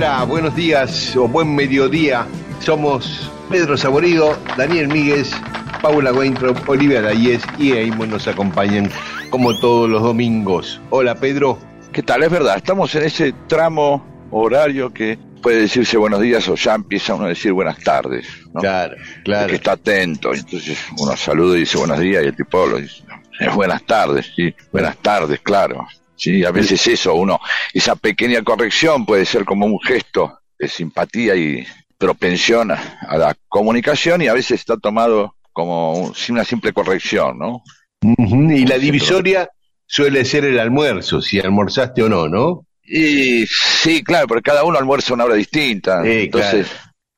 Hola, buenos días o buen mediodía. Somos Pedro Saborido, Daniel Míguez, Paula Weintraub, Olivia Dayes y Eamon nos acompañan como todos los domingos. Hola Pedro. ¿Qué tal? Es verdad, estamos en ese tramo horario que puede decirse buenos días o ya empieza uno a decir buenas tardes. ¿no? Claro, claro. Que está atento, entonces uno saluda y dice buenos días y el tipo lo dice "Eh, buenas tardes, sí, buenas tardes, claro. Sí, a veces eso, uno, esa pequeña corrección puede ser como un gesto de simpatía y propensión a, la comunicación y a veces está tomado como un- una simple corrección, ¿no? Y la divisoria suele ser el almuerzo, si almorzaste o no, ¿no? Y sí, claro, porque cada uno almuerza una hora distinta. Sí, Entonces,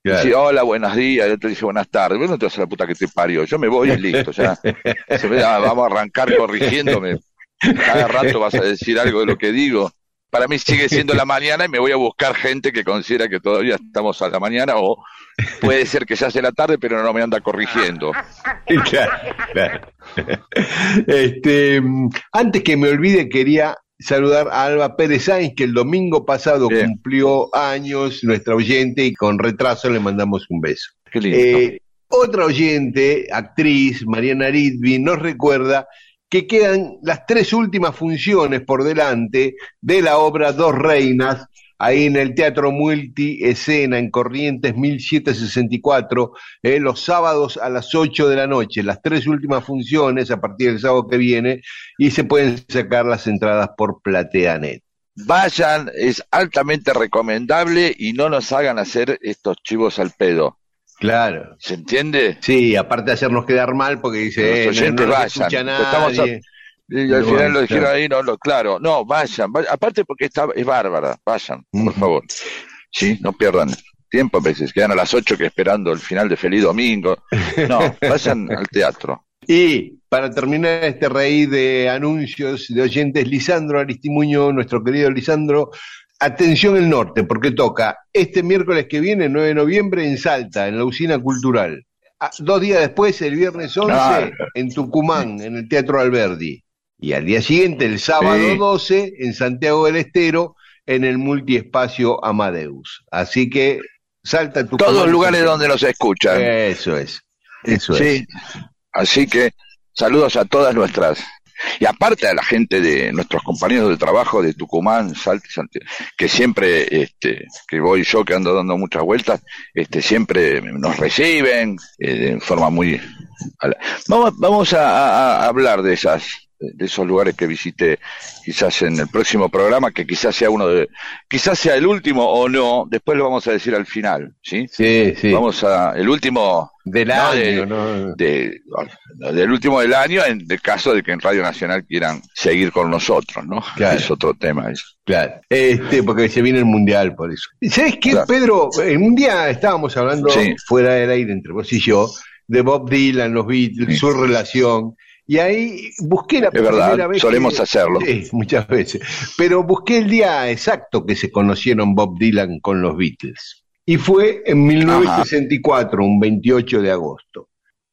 claro. dice, hola, buenos días, el otro dice buenas tardes. Bueno, te vas a la puta que te parió. Yo me voy y listo, ya. Se ah, vamos a arrancar corrigiéndome. Cada rato vas a decir algo de lo que digo. Para mí sigue siendo la mañana y me voy a buscar gente que considera que todavía estamos a la mañana o puede ser que ya sea la tarde, pero no me anda corrigiendo. Claro, claro. Este, antes que me olvide, quería saludar a Alba Pérez Sainz, que el domingo pasado Bien. cumplió años, nuestra oyente, y con retraso le mandamos un beso. Qué lindo. Eh, otra oyente, actriz, Mariana Ritvi, nos recuerda que quedan las tres últimas funciones por delante de la obra Dos Reinas, ahí en el Teatro Multiescena, en Corrientes 1764, eh, los sábados a las 8 de la noche, las tres últimas funciones a partir del sábado que viene, y se pueden sacar las entradas por Plateanet. Vayan, es altamente recomendable y no nos hagan hacer estos chivos al pedo. Claro. ¿Se entiende? Sí, aparte de hacernos quedar mal, porque dice, Los eh, no- oyentes no, nos vayan. escucha Estamos a- nadie. Y al No, final lo dijeron claro. ahí, no, lo, claro, no, vayan, vayan. aparte porque está, es bárbara, vayan, por favor. Sí, no pierdan tiempo, a veces quedan a las 8 que esperando el final de Feliz Domingo. No, vayan al teatro. Y para terminar este rey de anuncios de oyentes, Lisandro Aristimuño, nuestro querido Lisandro, atención el norte, porque toca este miércoles que viene, 9 de noviembre, en Salta, en la usina cultural. Ah, Dos días después, el viernes 11, Claro. en Tucumán, en el Teatro Alberdi. Y al día siguiente, el sábado Sí. 12, en Santiago del Estero, en el multiespacio Amadeus. Así que Salta, Tucumán. Todos los lugares donde nos escuchan. Eso es. Eso es. Sí, así que saludos a todas nuestras. Y aparte a la gente de nuestros compañeros de trabajo de Tucumán, Salta, que siempre, este, que voy yo que ando dando muchas vueltas, este, siempre nos reciben eh, de forma muy. Vamos, vamos a hablar de esas, de esos lugares que visité, quizás en el próximo programa, que quizás sea uno de, quizás sea el último o no. Después lo vamos a decir al final, ¿sí? Sí, sí. Vamos a el último Del No, año, de- ¿no? de, del último del año, en el caso de que en Radio Nacional quieran seguir con nosotros, ¿no? Claro. Es otro tema eso. Claro, este, porque se viene el mundial por eso. ¿Sabes qué, Claro. Pedro? En un día estábamos hablando Sí. fuera del aire entre vos y yo de Bob Dylan, los Beatles, Sí. su relación. Y ahí busqué la Es verdad, primera vez. solemos que- hacerlo. Sí, muchas veces. Pero busqué el día exacto que se conocieron Bob Dylan con los Beatles. Y fue en 1964, un 28 de agosto.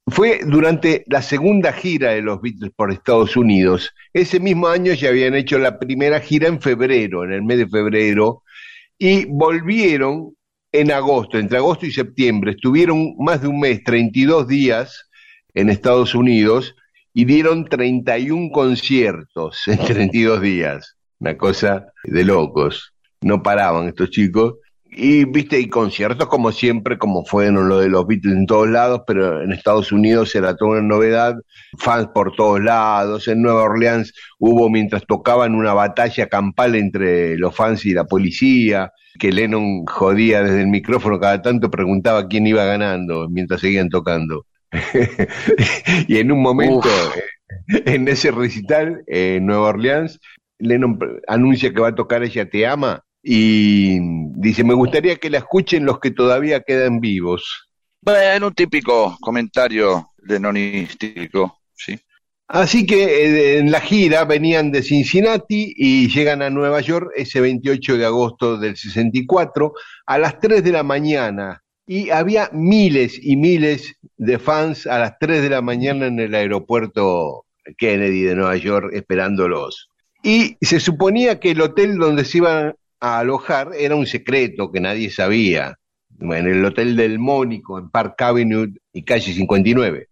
fue durante la segunda gira de los Beatles por Estados Unidos. Ese mismo año ya habían hecho la primera gira en febrero, en el mes de febrero, y volvieron en agosto, entre agosto y septiembre. Estuvieron más de un mes, 32 días en Estados Unidos y dieron 31 conciertos en 32 días. Una cosa de locos. No paraban estos chicos. Y viste, y conciertos como siempre, como fueron lo de los Beatles en todos lados, pero en Estados Unidos era toda una novedad, fans por todos lados, en Nueva Orleans hubo mientras tocaban una batalla campal entre los fans y la policía, que Lennon jodía desde el micrófono cada tanto, preguntaba quién iba ganando mientras seguían tocando. y en un momento, eh, en ese recital en Nueva Orleans, Lennon anuncia que va a tocar Ella Te Ama y dice, me gustaría que la escuchen los que todavía quedan vivos. Bueno, un típico comentario lenonístico, sí. Así que eh, en la gira venían de Cincinnati y llegan a Nueva York ese 28 de agosto del 64 a las 3 de la mañana. Y había miles y miles de fans a las 3 de la mañana en el aeropuerto Kennedy de Nueva York esperándolos. Y se suponía que el hotel donde se iban a alojar era un secreto que nadie sabía, en el Hotel del Mónico, en Park Avenue y calle 59.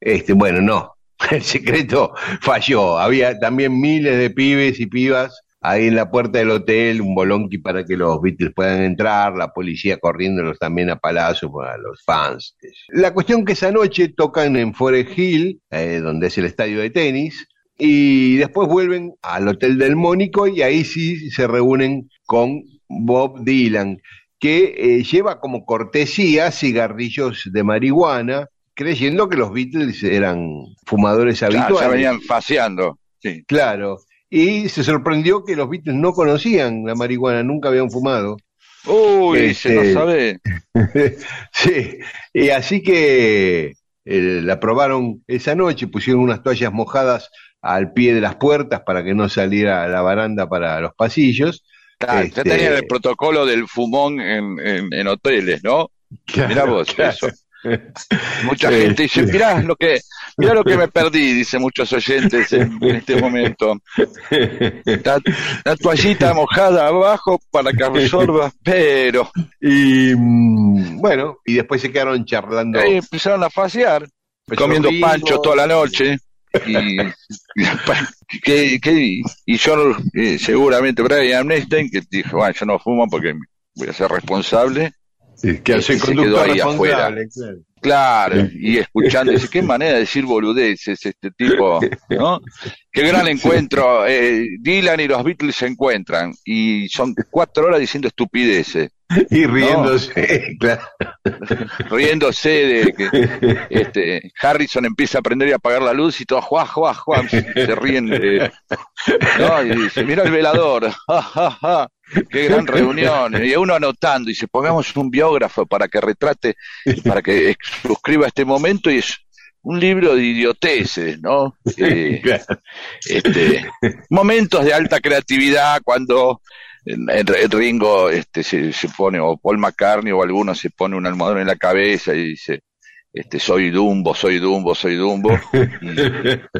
Este, bueno, no, el secreto falló. Había también miles de pibes y pibas ahí en la puerta del hotel, un bolonqui para que los Beatles puedan entrar, la policía corriéndolos también a palacio para los fans. La cuestión que esa noche tocan en Forest Hill, eh, donde es el estadio de tenis, y después vuelven al Hotel del Mónico y ahí sí se reúnen con Bob Dylan, que eh, lleva como cortesía cigarrillos de marihuana, creyendo que los Beatles eran fumadores habituales. ya venían paseando. Sí. Claro. Y se sorprendió que los Beatles no conocían la marihuana, nunca habían fumado. Uy, se lo este, sabe. sí, y así que eh, la probaron esa noche, pusieron unas toallas mojadas al pie de las puertas para que no saliera la baranda para los pasillos. Claro, ya tenían el este, protocolo del fumón en, en, hoteles, ¿no? Mirá vos, eso. Mucha gente dice, mirá lo que, mirá lo que me perdí, dice muchos oyentes en, este momento. La, toallita mojada abajo para que absorba, pero. Y mm, bueno, y después se quedaron charlando. Ahí empezaron a pasear, comiendo pancho toda la noche. Y, y yo eh, seguramente Brian Einstein que dijo, bueno, yo no fumo porque voy a ser responsable que hace este, quedó ahí afuera. Claro. y escuchando, dice, qué manera de decir boludeces este tipo, ¿no? Qué gran encuentro. Eh, Dylan y los Beatles se encuentran y son cuatro horas diciendo estupideces. Y riéndose, claro. Riéndose de que este, Harrison empieza a aprender y apagar la luz y todo, juá, juá, juá, se ríen. ¿no? Y dice, mira el velador, ja, Qué gran reunión. Y uno anotando, y dice, pongamos un biógrafo para que retrate, para que suscriba este momento, y es un libro de idioteces, ¿no? Eh, este, momentos de alta creatividad cuando el Ringo este, se, pone, o Paul McCartney o alguno se pone un almohadón en la cabeza y dice, este, soy Dumbo, soy Dumbo, soy Dumbo.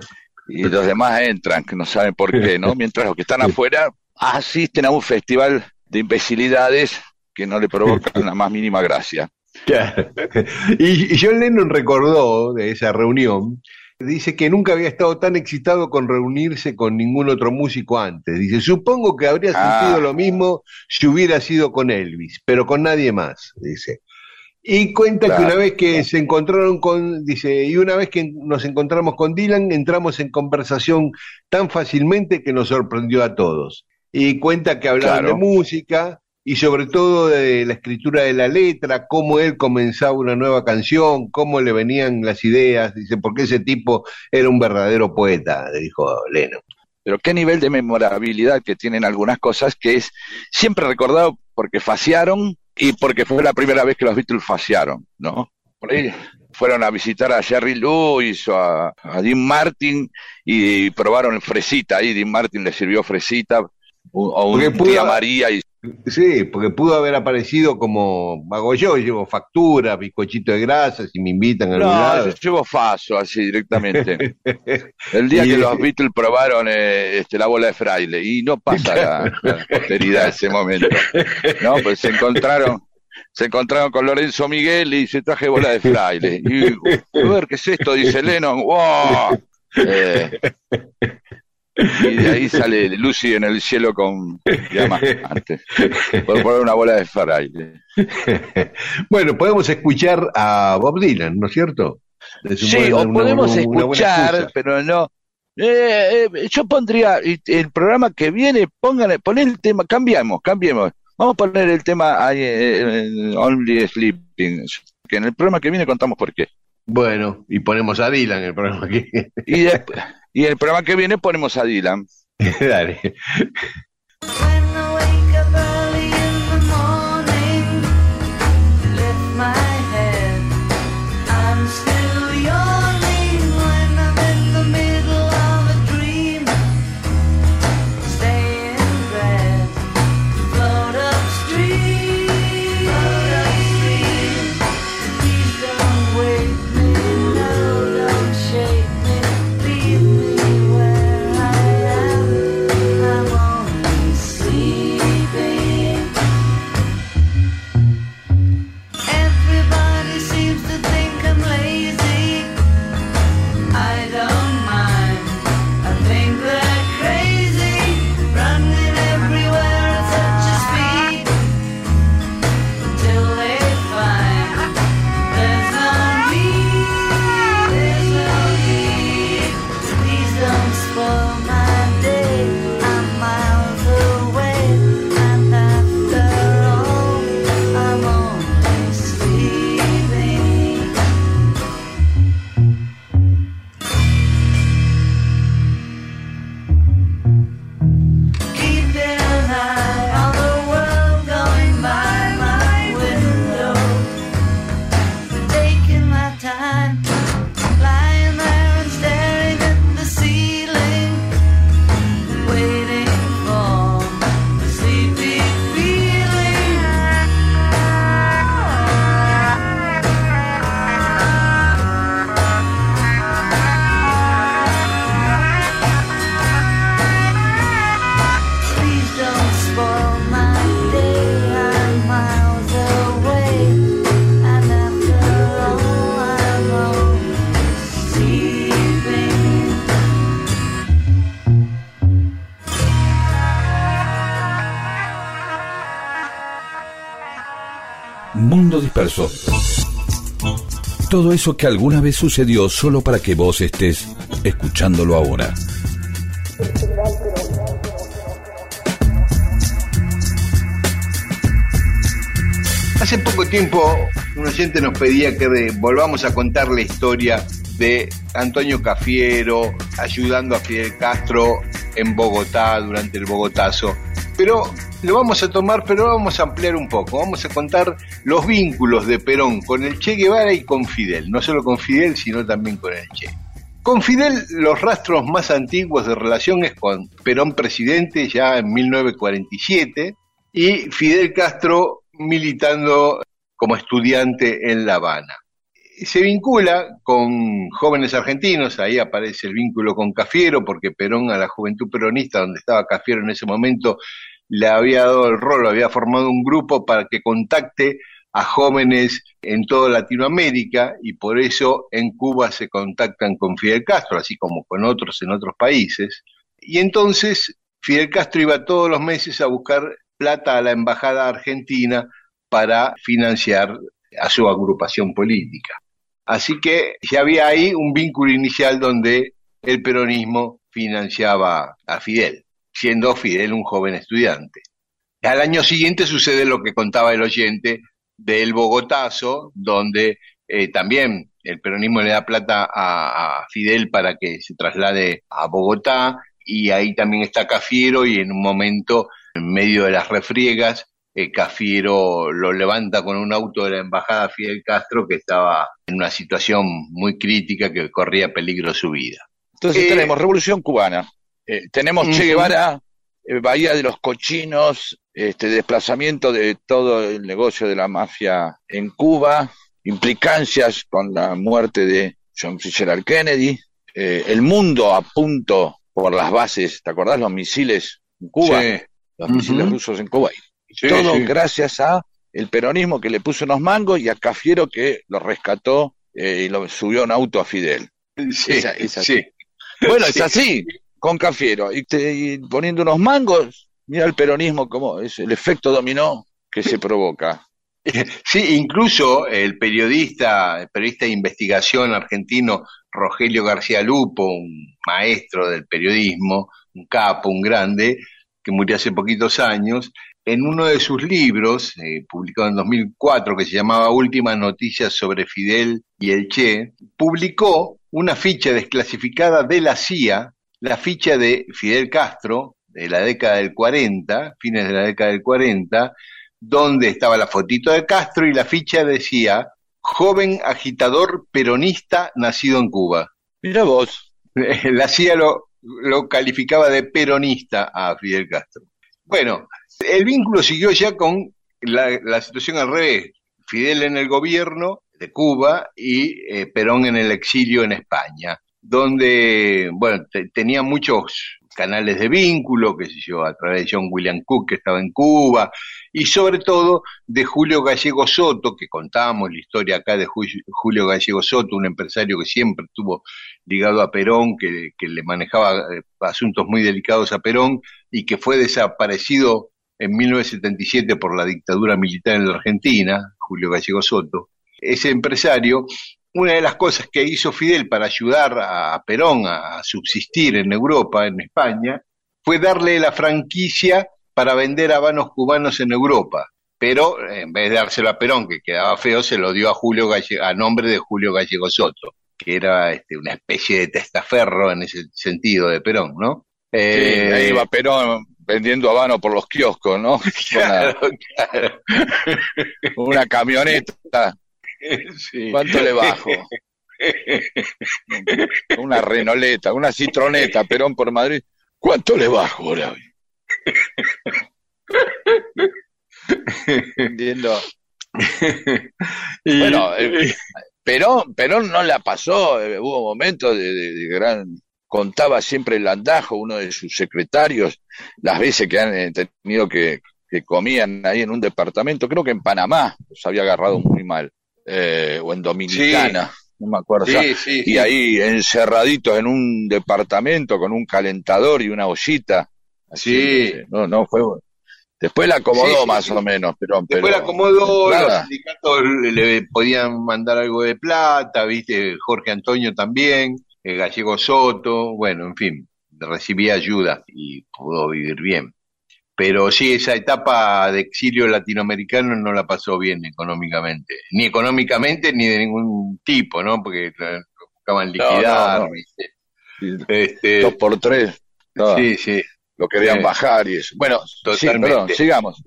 Y, y los demás entran, que no saben por qué, ¿no? Mientras los que están afuera asisten a un festival de imbecilidades que no le provocan la más mínima gracia. Y, John Lennon recordó de esa reunión, dice que nunca había estado tan excitado con reunirse con ningún otro músico antes. Dice, supongo que habría sentido ah. lo mismo si hubiera sido con Elvis, pero con nadie más, dice. Y cuenta que una vez que se encontraron con, dice, y una vez que nos encontramos con Dylan, entramos en conversación tan fácilmente que nos sorprendió a todos y cuenta que hablaban de música y sobre todo de la escritura de la letra, cómo él comenzaba una nueva canción, cómo le venían las ideas, dice, porque ese tipo era un verdadero poeta, dijo Lennon. Pero qué nivel de memorabilidad que tienen algunas cosas que es siempre recordado porque faciaron y porque fue la primera vez que los Beatles faciaron, ¿no? Por ahí fueron a visitar a Jerry Lewis o a, a Dean Martin y probaron fresita ahí, Dean Martin le sirvió fresita o un tía María y Sí, porque pudo haber aparecido como hago yo, llevo factura, bizcochito de grasa, si me invitan a algún No, lado. yo llevo faso así directamente. El día Y- que los Beatles probaron eh, este, la bola de fraile y no pasa la, la posteridad ese momento. No, pues se encontraron, se encontraron con Lorenzo Miguel y se traje bola de fraile. Y a ver, ¿qué es esto? Dice Lennon. ¡Wow! Eh, y de ahí sale Lucy en el cielo con diamantes. Por poner una bola de fraile. bueno, podemos escuchar a Bob Dylan, ¿no es cierto? Sí, o una- podemos una- una buena escuchar, pero no. Eh, eh, yo pondría el programa que viene, pongan, poner el tema, cambiamos, cambiemos. Vamos a poner el tema ahí, eh, eh, Only Sleeping, que en el programa que viene contamos por qué. Bueno, y ponemos a Dylan en el programa aquí. Y, después- y el programa que viene ponemos a Dylan. Dale. Disperso. Todo eso que alguna vez sucedió solo para que vos estés escuchándolo ahora. Hace poco tiempo un oyente nos pedía que volvamos a contar la historia de Antonio Cafiero ayudando a Fidel Castro en Bogotá durante el Bogotazo. Pero lo vamos a tomar, pero vamos a ampliar un poco. Vamos a contar los vínculos de Perón con el Che Guevara y con Fidel. No solo con Fidel, sino también con el Che. Con Fidel, los rastros más antiguos de relación es con Perón presidente ya en 1947 y Fidel Castro militando como estudiante en La Habana. Se vincula con jóvenes argentinos, ahí aparece el vínculo con Cafiero, porque Perón a la juventud peronista, donde estaba Cafiero en ese momento, le había dado el rol, había formado un grupo para que contacte a jóvenes en toda Latinoamérica y por eso en Cuba se contactan con Fidel Castro, así como con otros en otros países. Y entonces Fidel Castro iba todos los meses a buscar plata a la embajada argentina para financiar a su agrupación política. Así que ya había ahí un vínculo inicial donde el peronismo financiaba a Fidel, siendo Fidel un joven estudiante. Al año siguiente sucede lo que contaba el oyente del Bogotazo, donde eh, también el peronismo le da plata a, a Fidel para que se traslade a Bogotá y ahí también está Cafiero y en un momento, en medio de las refriegas, eh, Cafiero lo levanta con un auto de la embajada Fidel Castro que estaba en una situación muy crítica que corría peligro su vida. Entonces Eh, tenemos Revolución Cubana, eh, tenemos Che. Guevara, eh, Bahía de los Cochinos, este desplazamiento de todo el negocio de la mafia en Cuba, implicancias con la muerte de John Fitzgerald Kennedy, eh, el mundo a punto por las bases, ¿te acordás? Los misiles en Cuba, Sí. los misiles rusos en Cuba. Sí, todo sí. gracias a el peronismo que le puso unos mangos y a Cafiero que lo rescató eh, y lo subió a un auto a Fidel. Sí, Esa- esa- sí. Bueno, es así, con Cafiero. Y, te- y poniendo unos mangos, mira el peronismo como es el efecto dominó que se provoca. Sí, incluso el periodista, el periodista de investigación argentino Rogelio García Lupo, un maestro del periodismo, un capo, un grande, que murió hace poquitos años, en uno de sus libros, eh, publicado en 2004, que se llamaba Últimas noticias sobre Fidel y el Che, publicó una ficha desclasificada de la CIA, la ficha de Fidel Castro, de la década del 40, fines de la década del 40, donde estaba la fotito de Castro y la ficha decía, joven agitador peronista nacido en Cuba. Mira vos, La CIA lo, lo calificaba de peronista a Fidel Castro. Bueno, el vínculo siguió ya con la, la situación al revés. Fidel en el gobierno de Cuba y eh, Perón en el exilio en España, donde, bueno, te- tenía muchos canales de vínculo, que sé yo, a través de John William Cook, que estaba en Cuba, y sobre todo de Julio Gallego Soto, que contábamos la historia acá de Ju- Julio Gallego Soto, un empresario que siempre estuvo ligado a Perón, que, que le manejaba eh, asuntos muy delicados a Perón y que fue desaparecido en 1977 por la dictadura militar en la Argentina, Julio Gallego Soto. Ese empresario, una de las cosas que hizo Fidel para ayudar a Perón a subsistir en Europa, en España, fue darle la franquicia para vender habanos cubanos en Europa. Pero en vez de dárselo a Perón, que quedaba feo, se lo dio a Julio Galle- a nombre de Julio Gallego Soto, que era este, una especie de testaferro en ese sentido de Perón, ¿no? Sí, Eh, ahí va Perón vendiendo habano por los kioscos, ¿no? claro, claro. Una camioneta, Sí. ¿cuánto le bajo? Una renoleta, una citroneta, Perón por Madrid, ¿cuánto le bajo ahora? Vendiendo Y- Bueno, eh, Perón, Perón no la pasó, eh, hubo momentos de, de- de gran, contaba siempre el andajo, uno de sus secretarios, las veces que han eh, tenido que, que comían ahí en un departamento, creo que en Panamá, los había agarrado muy mal, eh, o en Dominicana, no me acuerdo. ya. sí, sí, Y ahí encerraditos en un departamento con un calentador y una ollita. Sí. Así, no, no, fue. Después la acomodó Sí, más sí. o menos, pero. Después pero la acomodó, los sindicatos le, podían mandar algo de plata, viste, Jorge Antonio también, eh, Gallego Soto, bueno, en fin, recibía ayuda y pudo vivir bien. Pero sí, esa etapa de exilio latinoamericano no la pasó bien económicamente, ni económicamente ni de ningún tipo, ¿no? Porque buscaban liquidar, no, no. ¿viste? Sí, Este, dos por tres. sí, sí. Lo querían Sí. bajar y eso. Bueno, sí, Totalmente. perdón, sigamos.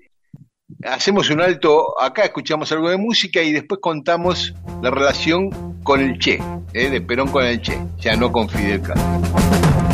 Hacemos un alto, acá escuchamos algo de música y después contamos la relación con el Che, ¿eh? de Perón con el Che, ya no con Fidel Castro.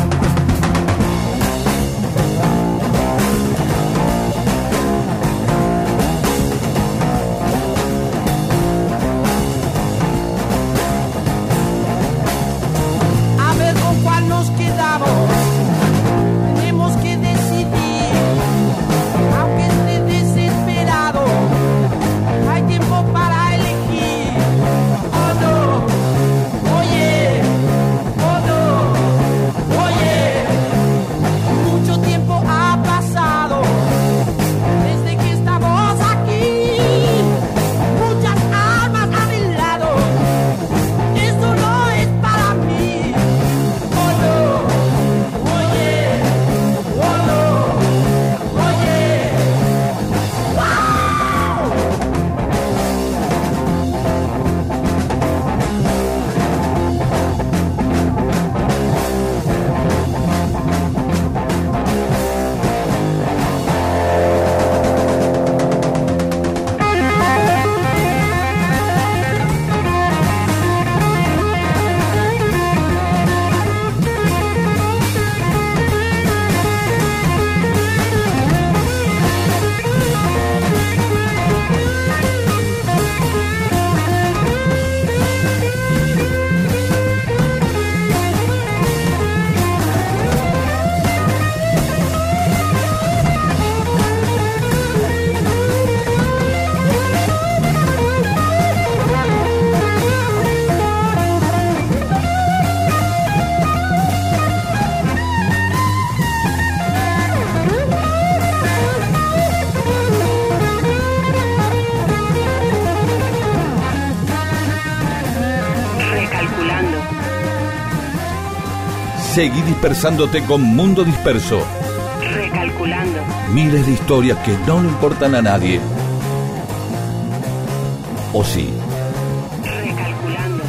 Seguí dispersándote con Mundo Disperso. Recalculando. Miles de historias que no le importan a nadie. ¿O sí? Recalculando.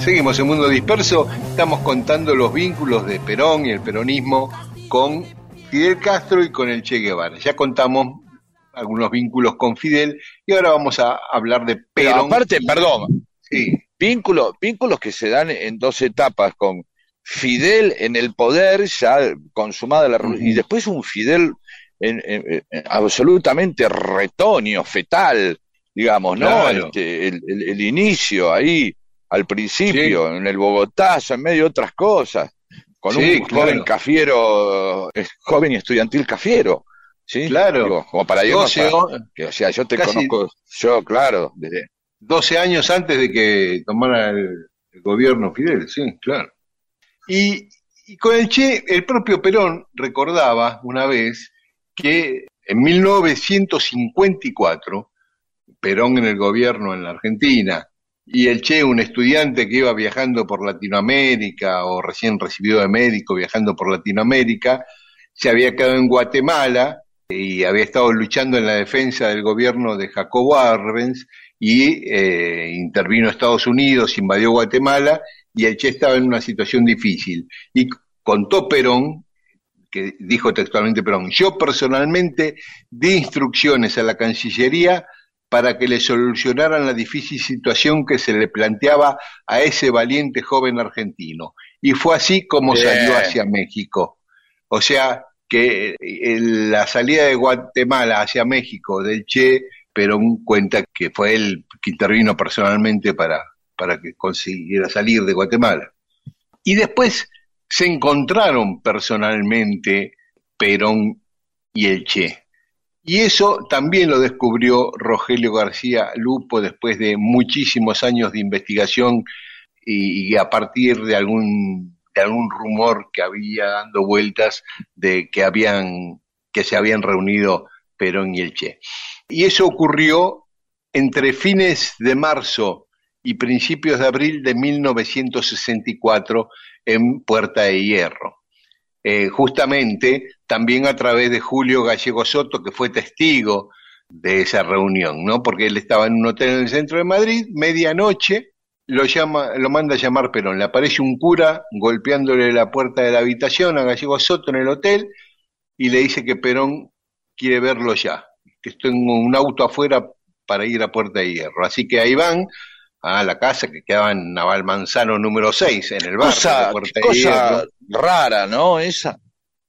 Seguimos en Mundo Disperso, estamos contando los vínculos de Perón y el peronismo con Fidel Castro y con el Che Guevara. Ya contamos algunos vínculos con Fidel y ahora vamos a hablar de Pero Perón. aparte, perdón, Sí, vínculos, vínculos que se dan en dos etapas, con Fidel en el poder, ya consumada la revolución, y después un Fidel en- en- en- absolutamente retoño, fetal, digamos, ¿no? Claro. Este, el, el- el inicio ahí, al principio, en el Bogotazo, en medio de otras cosas, con Sí, un claro. joven cafiero, eh, joven y estudiantil cafiero, ¿sí? Claro. Digo, como para irnos 12 a- o- sea, yo te casi- conozco, yo, claro, desde 12 años antes de que tomara el, gobierno Fidel, sí, claro. Y, y con el Che, el propio Perón recordaba una vez que en 1954, Perón en el gobierno en la Argentina, y el Che, un estudiante que iba viajando por Latinoamérica o recién recibido de médico viajando por Latinoamérica, se había quedado en Guatemala y había estado luchando en la defensa del gobierno de Jacobo Arbenz y eh, intervino Estados Unidos, invadió Guatemala y el Che estaba en una situación difícil. Y contó Perón, que dijo textualmente Perón, yo personalmente di instrucciones a la Cancillería para que le solucionaran la difícil situación que se le planteaba a ese valiente joven argentino. Y fue así como Bien. salió hacia México. O sea, que eh, la salida de Guatemala hacia México del Che, Perón cuenta que fue él que intervino personalmente para, para que consiguiera salir de Guatemala. Y después se encontraron personalmente Perón y el Che. Y eso también lo descubrió Rogelio García Lupo después de muchísimos años de investigación y, y a partir de algún, de algún rumor que había dando vueltas de que habían, que se habían reunido Perón y el Che. Y eso ocurrió entre fines de marzo y principios de abril de 1964 en Puerta de Hierro. Eh, justamente también a través de Julio Gallego Soto, que fue testigo de esa reunión, ¿no? Porque él estaba en un hotel en el centro de Madrid, medianoche, lo llama, lo manda a llamar Perón. Le aparece un cura golpeándole la puerta de la habitación a Gallego Soto en el hotel y le dice que Perón quiere verlo ya, que tengo un auto afuera para ir a Puerta de Hierro. Así que ahí van a la casa que quedaba en Naval Manzano número 6, en el barrio de cosa, Puerta de cosa Hierro. rara, ¿no? Esa.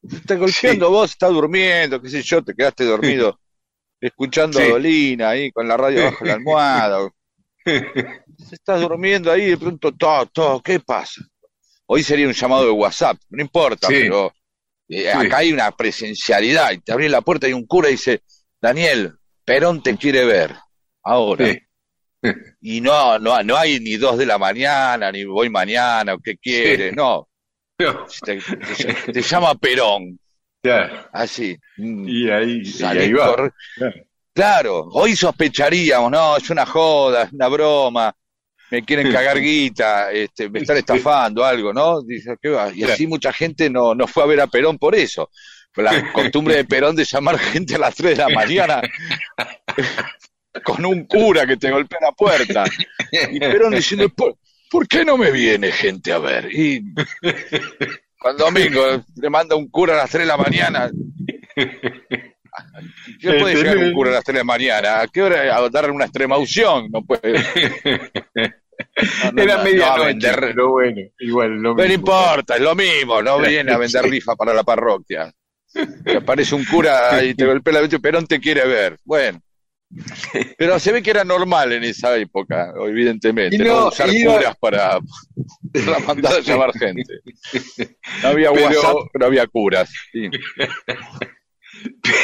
Estás golpeando vos, estás durmiendo, qué sé yo, te quedaste dormido escuchando Sí. a Dolina ahí con la radio bajo la almohada. Estás durmiendo ahí de pronto, todo, todo, ¿qué pasa? Hoy sería un llamado de WhatsApp, no importa, Sí. pero eh, acá hay una presencialidad y te abrís la puerta y un cura dice, Daniel, Perón te quiere ver, ahora. Sí. Y no, no, no hay ni dos de la mañana, ni voy mañana, o qué quiere, no. No, Te, te- te llama Perón, claro. así. Mm, Y ahí, y ahí va. Claro, hoy sospecharíamos, no, es una joda, es una broma, me quieren cagar guita, este, me están estafando, algo, ¿no? Dice, ¿qué va? Y así mucha gente no, no fue a ver a Perón por eso. La costumbre de Perón de llamar gente a las 3 de la mañana con un cura que te golpea la puerta. Y Perón diciendo, ¿por, por qué no me viene gente a ver? Y cuando domingo le manda un cura a las 3 de la mañana. ¿Qué puede llegar un cura a las 3 de la mañana? ¿A qué hora? A dar una extrema unción. No puede. No, no, Era no, medianoche, no, a vender- pero bueno, igual lo Pero mismo. importa, es lo mismo, no viene a vender rifa para la parroquia. Te aparece un cura y te golpea la vez, Perón te quiere ver. Bueno. Pero se ve que era normal en esa época, evidentemente, no, no, usar curas para, para mandar a llamar gente. No había Pero- WhatsApp, pero había curas. sí.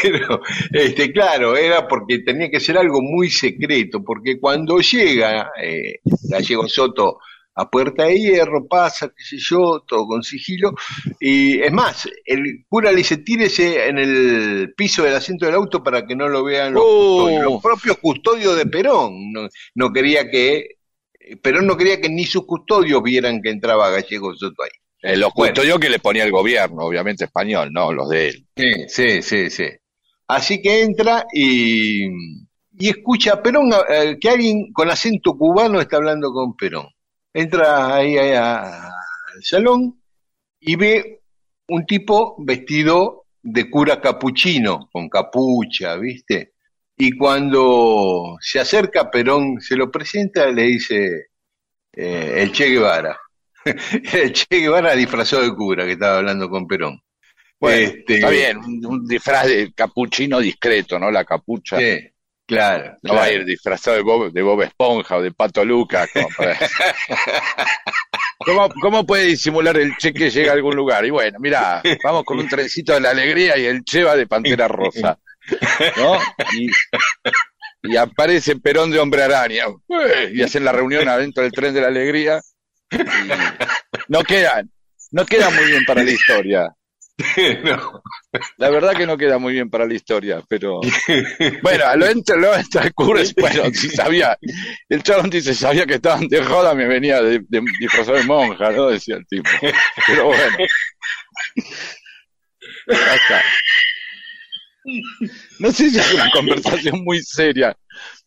Pero, este, claro, era porque tenía que ser algo muy secreto, porque cuando llega eh, Gallego Soto a Puerta de Hierro, pasa, qué sé yo, todo con sigilo, y es más, el cura le dice, tírese en el piso del asiento del auto para que no lo vean los, Oh. custodios, los propios custodios de Perón, no, no quería que Perón no quería que ni sus custodios vieran que entraba Gallego Soto ahí. Eh, los Bueno. custodios que le ponía el gobierno, obviamente español, no los de él. Sí, sí, sí, sí. Así que entra y, y escucha a Perón, eh, que alguien con acento cubano está hablando con Perón. Entra ahí, ahí a- al salón y ve un tipo vestido de cura capuchino, con capucha, ¿viste? Y cuando se acerca Perón, se lo presenta, le dice eh, el Che Guevara. el Che Guevara disfrazado de cura que estaba hablando con Perón. Bueno, Este, está bien, un, un disfraz de capuchino discreto, ¿no? La capucha. Sí, claro. No va a ir disfrazado de Bob, de Bob Esponja o de Pato Lucas. como para- ¿Cómo, ¿Cómo puede disimular el Che que llega a algún lugar? Y bueno, mira, vamos con un trencito de la alegría y el Che va de Pantera Rosa. ¿No? Y, y aparece Perón de Hombre Araña. ¡Ué! Y hacen la reunión adentro del tren de la alegría. Y no queda, no queda muy bien para la historia. No. La verdad que no queda muy bien para la historia, pero bueno, lo entra, lo transcurre, bueno, si sabía, el chabón dice, sabía que estaban de joda, me venía de, de disfrazado de monja, ¿no? Decía el tipo. Pero bueno. Ya está. No sé si es una conversación muy seria.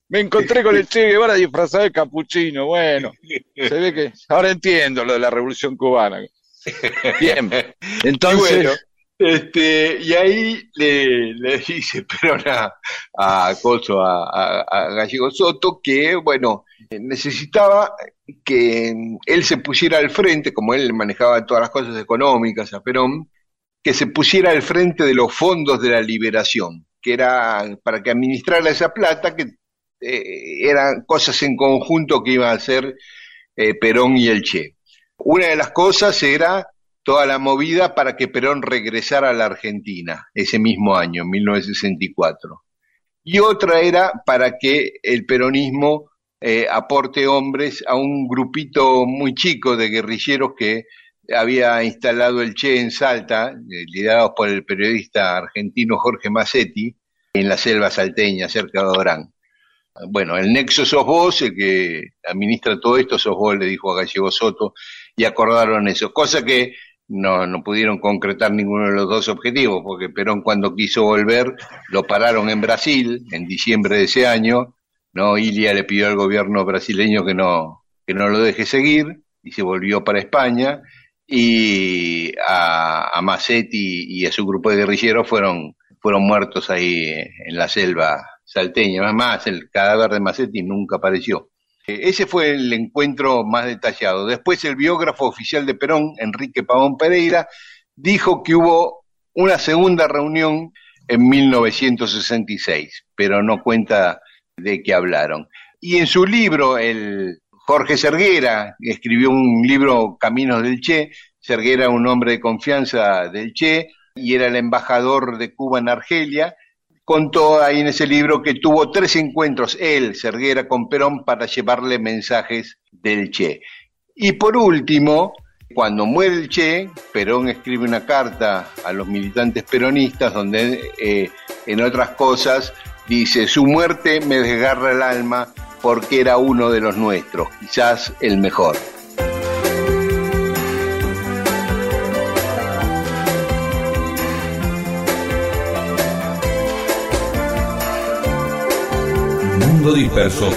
Me encontré con el Che Guevara disfrazado de capuchino, bueno, se ve que ahora entiendo lo de la revolución cubana. Bien, entonces, Y bueno, este, y ahí le, le dice Perón a, a, Coso, a, a- a Gallego Soto que, bueno, necesitaba que él se pusiera al frente, como él manejaba todas las cosas económicas a Perón, que se pusiera al frente de los fondos de la liberación, que era para que administrara esa plata, que eh, eran cosas en conjunto que iba a hacer eh, Perón y el Che. Una de las cosas era toda la movida para que Perón regresara a la Argentina ese mismo año, 1964. Y otra era para que el peronismo eh, aporte hombres a un grupito muy chico de guerrilleros que había instalado el Che en Salta, liderados por el periodista argentino Jorge Massetti, en la selva salteña, cerca de Orán. Bueno, el nexo sos vos, el que administra todo esto sos vos, le dijo a Gallego Soto, y acordaron eso, cosa que no, no pudieron concretar ninguno de los dos objetivos, porque Perón cuando quiso volver lo pararon en Brasil en diciembre de ese año, no Ilia le pidió al gobierno brasileño que no, que no lo deje seguir y se volvió para España y a, a Massetti y a su grupo de guerrilleros fueron, fueron muertos ahí en la selva salteña. Además, el cadáver de Massetti nunca apareció. Eh, Ese fue el encuentro más detallado. Después el biógrafo oficial de Perón, Enrique Pavón Pereira, dijo que hubo una segunda reunión en 1966, pero no cuenta de qué hablaron. Y en su libro, el Jorge Serguera escribió un libro Caminos del Che. Serguera, un hombre de confianza del Che, y era el embajador de Cuba en Argelia. Contó ahí en ese libro que tuvo tres encuentros, él, Serguera, con Perón para llevarle mensajes del Che. Y por último, cuando muere el Che, Perón escribe una carta a los militantes peronistas donde, eh, en otras cosas, dice, su muerte me desgarra el alma porque era uno de los nuestros, quizás el mejor. Mundo disperso.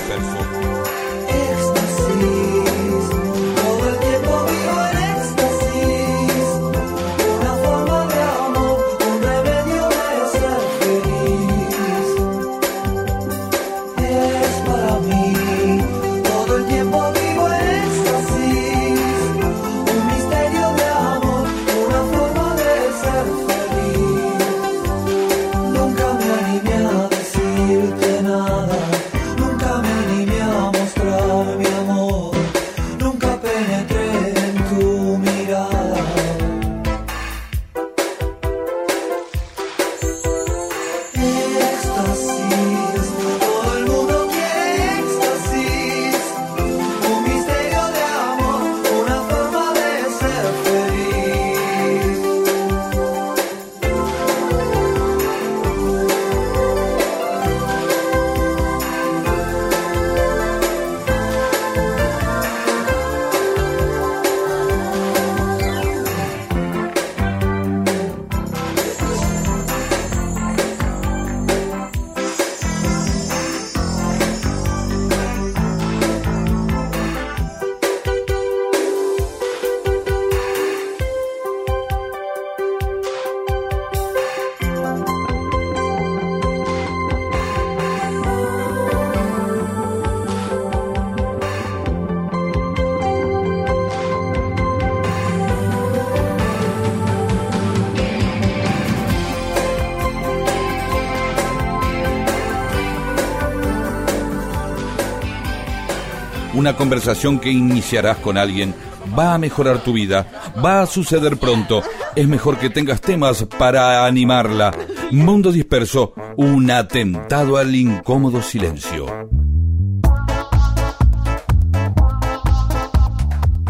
Conversación que iniciarás con alguien va a mejorar tu vida, va a suceder pronto. Es mejor que tengas temas para animarla. Mundo disperso, un atentado al incómodo silencio.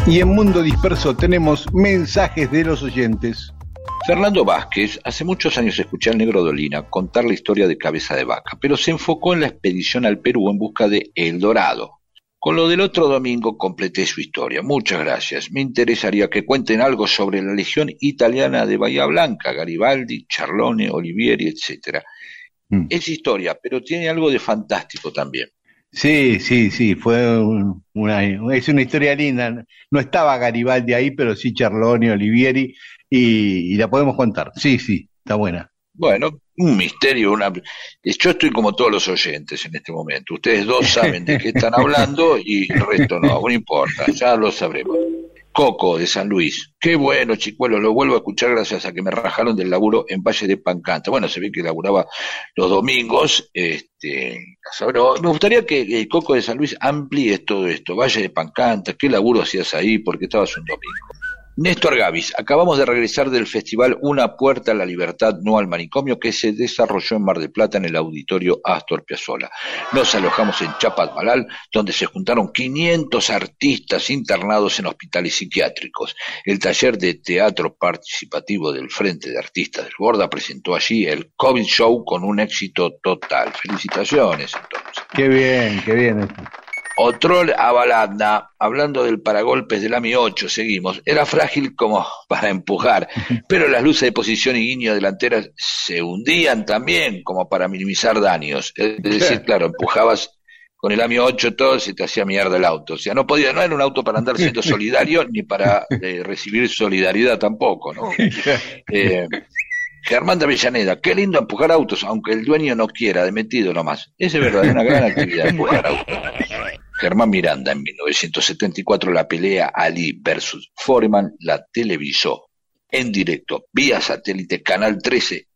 Y en Mundo Disperso tenemos mensajes de los oyentes. Fernando Vázquez, hace muchos años escuché al negro Dolina contar la historia de Cabeza de Vaca, pero se enfocó en la expedición al Perú en busca de El Dorado. Con lo del otro domingo completé su historia. Muchas gracias. Me interesaría que cuenten algo sobre la Legión Italiana de Bahía Blanca, Garibaldi, Charlone, Olivieri, etc. Mm. Es historia, pero tiene algo de fantástico también. Sí, sí, sí, fue un- una, es una historia linda. No estaba Garibaldi ahí, pero sí Charlone, Olivieri, y, y la podemos contar. Sí, sí, está buena. Bueno, un misterio, una... Yo estoy como todos los oyentes en este momento. Ustedes dos saben de qué están hablando y el resto no, no importa, ya lo sabremos. Coco de San Luis. Qué bueno, chicuelo, lo vuelvo a escuchar gracias a que me rajaron del laburo en Valle de Pancanta. Bueno, se ve que laburaba los domingos. Este, me gustaría que eh, Coco de San Luis amplíe todo esto. Valle de Pancanta, ¿qué laburo hacías ahí? Porque estabas un domingo. Néstor Gavis, acabamos de regresar del festival Una Puerta a la Libertad, no al manicomio, que se desarrolló en Mar del Plata en el auditorio Astor Piazzolla. Nos alojamos en Chapadmalal, donde se juntaron 500 artistas internados en hospitales psiquiátricos. El taller de teatro participativo del Frente de Artistas del Borda presentó allí el COVID Show con un éxito total. Felicitaciones, entonces. Qué bien, qué bien. Otrol Avalanda, hablando del paragolpes del AMI 8, seguimos. Era frágil como para empujar, pero las luces de posición y guiño delanteras se hundían también como para minimizar daños. Es decir, claro, empujabas con el AMI 8 todo, se te hacía mierda el auto. O sea, no podía, no era un auto para andar siendo solidario ni para eh, recibir solidaridad tampoco, ¿no? Eh, Germán de Avellaneda, qué lindo empujar autos, aunque el dueño no quiera, de metido nomás. Es de verdad una gran actividad empujar autos. Germán Miranda, en 1974, la pelea Ali versus Foreman la televisó en directo, vía satélite, Canal 13,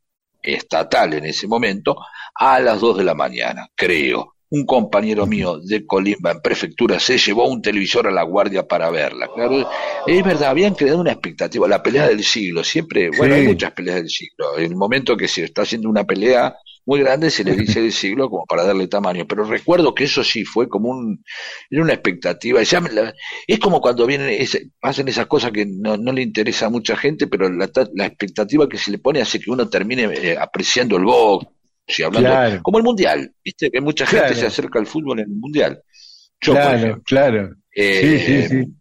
estatal en ese momento, a las 2 de la mañana, creo. Un compañero mío de Colimba en prefectura se llevó un televisor a la guardia para verla. Claro, es verdad, habían creado una expectativa, la pelea del siglo, siempre, bueno, Sí. hay muchas peleas del siglo. En el momento que se está haciendo una pelea muy grande se le dice del siglo como para darle tamaño, pero recuerdo que eso sí fue como un, era una expectativa. Es como cuando vienen, ese- hacen esas cosas que no, no le interesa a mucha gente, pero la, la expectativa que se le pone hace que uno termine eh, apreciando el box y hablando, Claro. como el mundial, viste que mucha gente Claro. se acerca al fútbol en el mundial. Yo, por Claro, ejemplo. claro. Eh, Sí, sí, sí.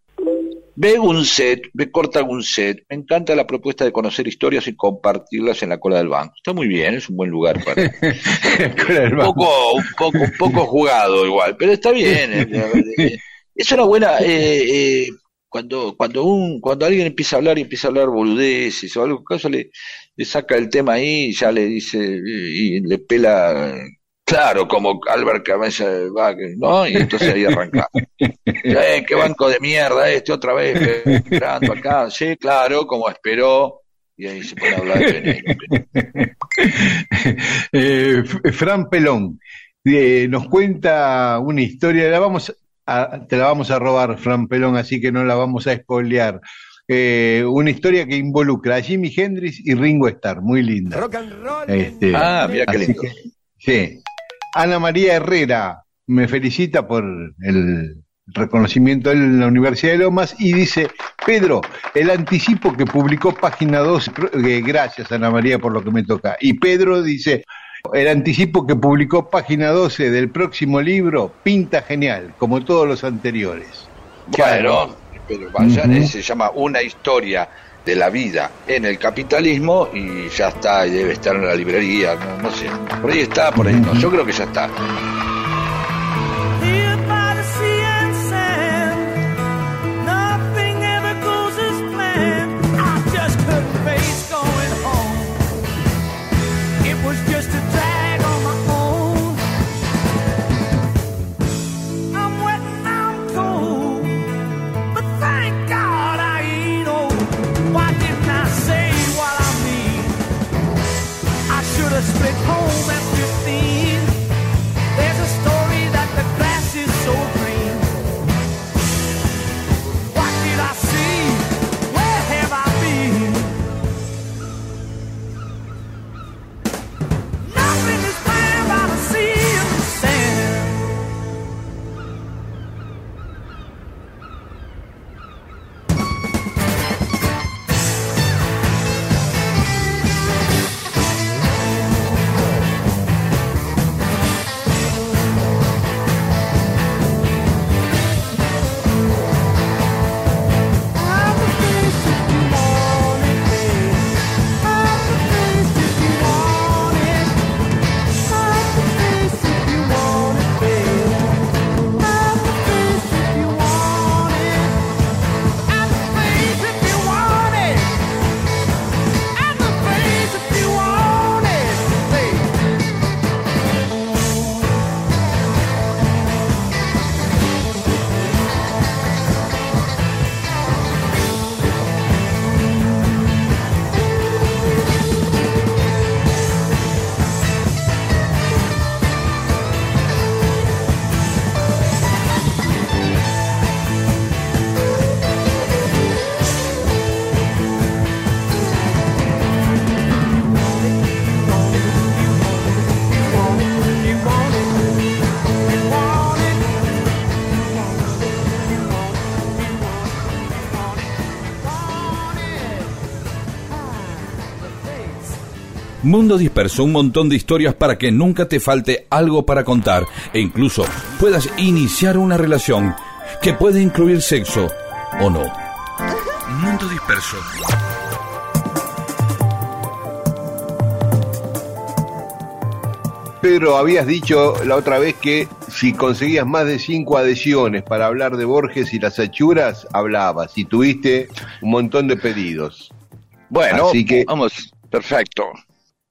Ve Gunset, ve Corta Gunset. Me encanta la propuesta de conocer historias y compartirlas en la cola del banco. Está muy bien, es un buen lugar para. un poco, un poco, un poco jugado igual, pero está bien. eh, Es una buena. eh, eh, cuando, cuando un, cuando alguien empieza a hablar y empieza a hablar boludeces o algo, caso le, le saca el tema ahí y ya le dice y, le pela. Claro, como Albert Cabeza va, ¿no? Y entonces ahí arranca. Eh, qué banco de mierda este, otra vez esperando acá. Sí, claro, como esperó. Y ahí se pone a hablar de. Eh, Fran Pelón eh, nos cuenta una historia, la vamos a- te la vamos a robar, Fran Pelón, así que no la vamos a spoilear. Eh, una historia que involucra a Jimi Hendrix y Ringo Starr, muy linda. Rock and roll. Este, Ah, mira qué lindo. que, sí. Ana María Herrera me felicita por el reconocimiento en la Universidad de Lomas y dice, Pedro, el anticipo que publicó Página 2, eh, gracias Ana María por lo que me toca. Y Pedro dice, el anticipo que publicó Página 12 del próximo libro pinta genial, como todos los anteriores. Bueno, pero se llama Una historia de la vida en el capitalismo y ya está, y debe estar en la librería, no, no sé. Por ahí está, por ahí no. Yo creo que ya está. Mundo Disperso, un montón de historias para que nunca te falte algo para contar e incluso puedas iniciar una relación que puede incluir sexo o no. Mundo Disperso. Pedro, habías dicho la otra vez que si conseguías más de cinco adhesiones para hablar de Borges y las achuras, hablabas y tuviste un montón de pedidos. Bueno, Así que- vamos, perfecto.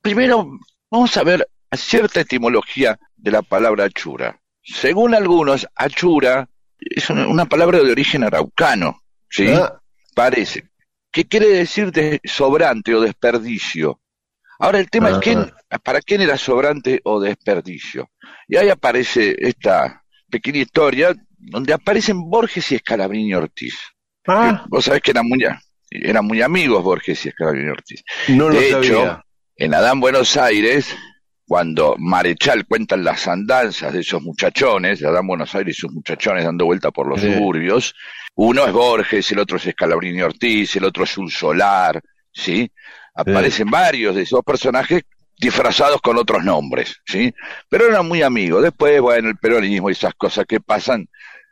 Primero, vamos a ver cierta etimología de la palabra achura. Según algunos, achura es una, una palabra de origen araucano, ¿sí? Ah, Parece. Que quiere decir de sobrante o desperdicio. Ahora el tema Ah. es quién, para quién era sobrante o desperdicio. Y ahí aparece esta pequeña historia donde aparecen Borges y Escalabrini Ortiz. ah, Vos sabés que eran muy, eran muy amigos Borges y Escalabrini Ortiz. no lo de sabía. hecho, en Adán Buenos Aires, cuando Marechal cuentan las andanzas de esos muchachones, de Adán Buenos Aires y sus muchachones dando vuelta por los Sí. suburbios, uno es Borges, el otro es Escalabrini Ortiz, el otro es un Solar, ¿sí? Aparecen varios de esos personajes disfrazados con otros nombres, ¿sí? Pero eran muy amigos. Después, bueno, el peronismo y esas cosas que pasan,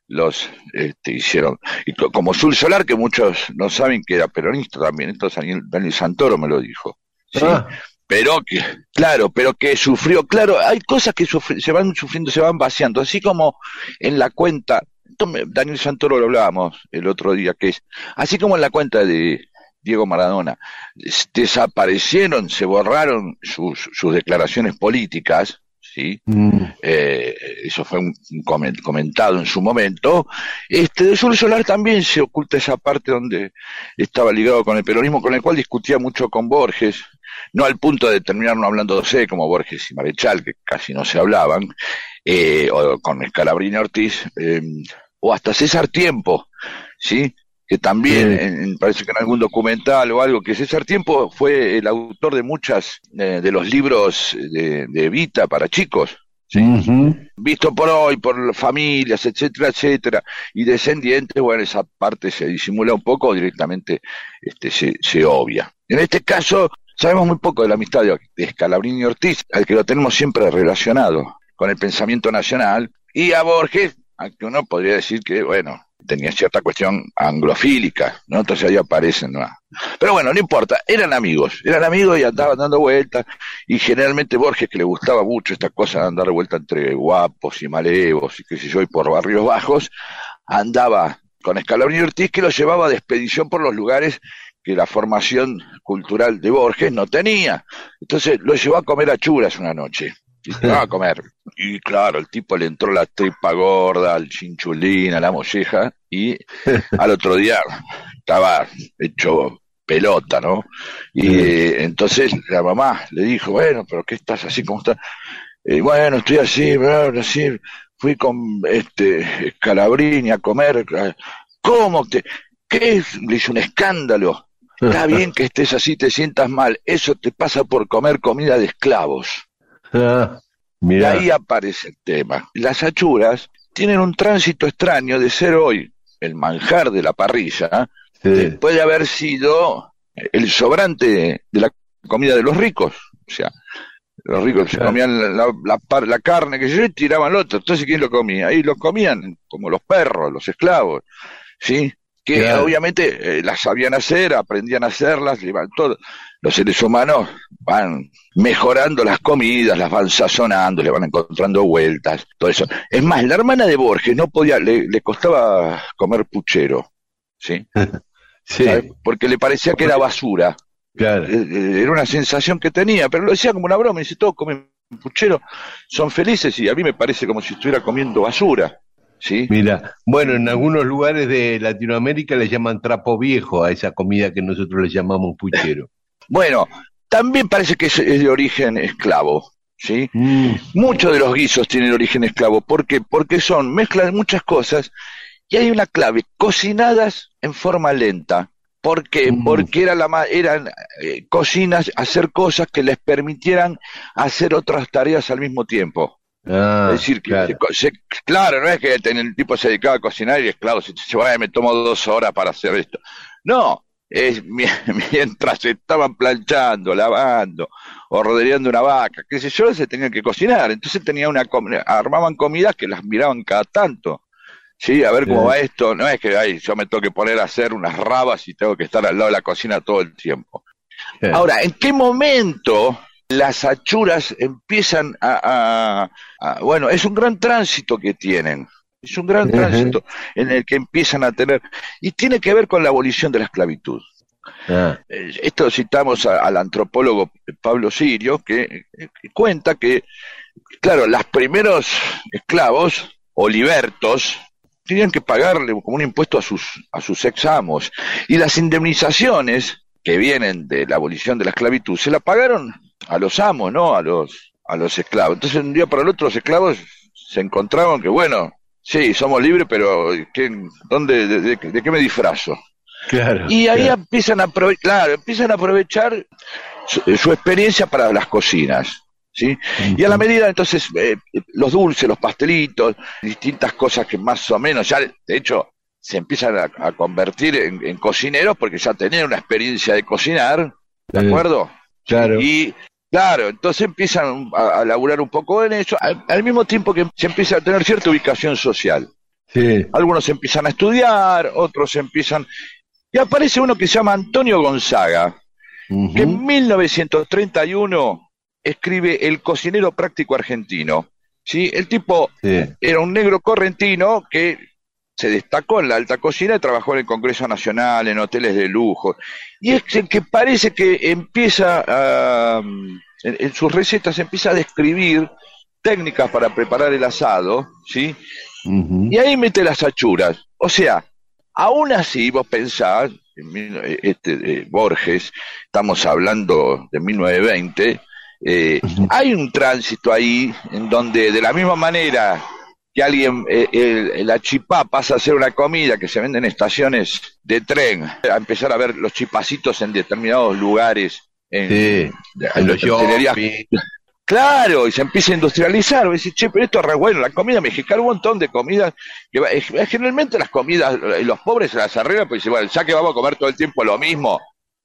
los este, hicieron. Y co- como Sul Solar, que muchos no saben que era peronista también, entonces Daniel, Daniel Santoro me lo dijo. ¿sí? Ah, Pero que, claro, pero que sufrió, claro, hay cosas que sufri- se van sufriendo, se van vaciando, así como en la cuenta, Daniel Santoro lo hablábamos el otro día, que es, así como en la cuenta de Diego Maradona, es- desaparecieron, se borraron sus, sus declaraciones políticas, ¿sí? mm, eh, eso fue un, un comen- comentado en su momento, este de Sur Solar también se oculta esa parte donde estaba ligado con el peronismo, con el cual discutía mucho con Borges, no al punto de terminar no hablándose como Borges y Marechal, que casi no se hablaban, eh, o con Scalabrini Ortiz, eh, o hasta César Tiempo, ¿sí? que también, Sí. en- parece que en algún documental o algo, que César Tiempo fue el autor de muchas eh, de los libros de, de Evita para chicos, ujú. visto por hoy, por familias, etcétera, etcétera, y descendientes, bueno, esa parte se disimula un poco o directamente este, se, se obvia. En este caso, sabemos muy poco de la amistad de, de y Ortiz, al que lo tenemos siempre relacionado con el pensamiento nacional, y a Borges, aunque uno podría decir que, bueno, tenía cierta cuestión anglofílica, ¿no? Entonces ahí aparecen, ¿no? Pero bueno, no importa, eran amigos, eran amigos y andaban dando vueltas, y generalmente Borges, que le gustaba mucho esta cosa de andar vuelta entre guapos y malevos y qué sé yo, y por barrios bajos, andaba con Escalabrini y Ortiz que lo llevaba de expedición por los lugares que la formación cultural de Borges no tenía. Entonces lo llevó a comer achuras una noche. Y se va a comer. Y claro, el tipo le entró la tripa gorda, al chinchulín, a la molleja, y al otro día estaba hecho pelota, ¿no? Y eh, entonces la mamá le dijo, bueno, pero ¿qué estás así como estás? Eh, bueno, estoy así, fui con este Scalabrini a comer. ¿Cómo? Te, ¿Qué es? Le hizo un escándalo. Está bien que estés así, te sientas mal. Eso te pasa por comer comida de esclavos. Ah, Y ahí aparece el tema. Las achuras tienen un tránsito extraño de ser hoy el manjar de la parrilla, Sí. después de haber sido el sobrante de la comida de los ricos. O sea, los ricos se comían la, la- la par- la carne que yo y tiraban lo otro. Entonces, ¿quién lo comía? Ahí lo comían como los perros, los esclavos. ¿Sí? Que Claro. obviamente eh, las sabían hacer, aprendían a hacerlas. Los seres humanos van mejorando las comidas, las van sazonando, le van encontrando vueltas, todo eso. Es más, la hermana de Borges no podía, le, le costaba comer puchero, ¿sí? Sí, ¿Sabe? Porque le parecía que era basura. claro. Eh, eh, Era una sensación que tenía, pero lo decía como una broma, y dice, todos comen puchero, son felices, y a mí me parece como si estuviera comiendo basura, ¿sí? Mira, bueno, en algunos lugares de Latinoamérica le llaman trapo viejo a esa comida que nosotros le llamamos puchero. Bueno, también parece que es, es de origen esclavo, ¿sí? Mm, Muchos de los guisos tienen origen esclavo. ¿Por qué? Porque son mezclas de muchas cosas y hay una clave, cocinadas en forma lenta. ¿Por qué? Mm. Porque era la, eran eh, cocinas, hacer cosas que les permitieran hacer otras tareas al mismo tiempo. Ah, es decir, que claro. se co- se- claro, no es que el tipo se dedicaba a cocinar y esclavo, se, se vaya, me tomo dos horas para hacer esto. No, es, mi- mientras estaban planchando, lavando o rodeando una vaca, qué sé yo, se tenían que cocinar. Entonces tenía una com- armaban comidas que las miraban cada tanto. Sí, a ver cómo va esto. No es que ay, yo me tengo que poner a hacer unas rabas y tengo que estar al lado de la cocina todo el tiempo. Ahora, ¿en qué momento las achuras empiezan a, a- a- Bueno, es un gran tránsito que tienen. Es un gran tránsito en el que empiezan a tener... Y tiene que ver con la abolición de la esclavitud. ah, Eh, Esto citamos a- al antropólogo Pablo Sirio, que, que cuenta que, claro, los primeros esclavos o libertos tenían que pagarle como un impuesto a sus, a sus ex amos. Y las indemnizaciones que vienen de la abolición de la esclavitud se la pagaron a los amos, ¿no? A los, a los esclavos. Entonces, un día para el otro, los esclavos se encontraban que, bueno, sí, somos libres, pero ¿qué, dónde, de- de- de qué me disfrazo? claro. Y ahí claro. empiezan a aprovechar, claro, empiezan a aprovechar su, su experiencia para las cocinas, ¿sí? Y a la medida, entonces, eh, los dulces, los pastelitos, distintas cosas que más o menos, ya, de hecho, se empiezan a, a convertir en, en cocineros porque ya tenían una experiencia de cocinar, ¿de acuerdo? Claro. Y claro, entonces empiezan a, a laburar un poco en eso, al, al mismo tiempo que se empieza a tener cierta ubicación social. Sí. Algunos empiezan a estudiar, otros empiezan... Y aparece uno que se llama Antonio Gonzaga, que en 1931 escribe El cocinero práctico argentino. ¿sí? El tipo Sí. era un negro correntino que se destacó en la alta cocina y trabajó en el Congreso Nacional, en hoteles de lujo. Y es el que parece que empieza a, en, en sus recetas empieza a describir técnicas para preparar el asado, ¿sí? Y ahí mete las achuras. O sea, aún así vos pensás, este, eh, Borges, estamos hablando de 1920, eh, hay un tránsito ahí en donde de la misma manera que alguien, eh, el- la chipá pasa a ser una comida que se vende en estaciones de tren, a empezar a ver los chipacitos en determinados lugares, en, Sí. de- En los. Claro, y se empieza a industrializar. Decís, che, pero esto es re bueno. La comida mexicana, un montón de comidas. Que generalmente las comidas, eh, los pobres se las arreglan, pues dicen, bueno, ya que vamos a comer todo el tiempo lo mismo,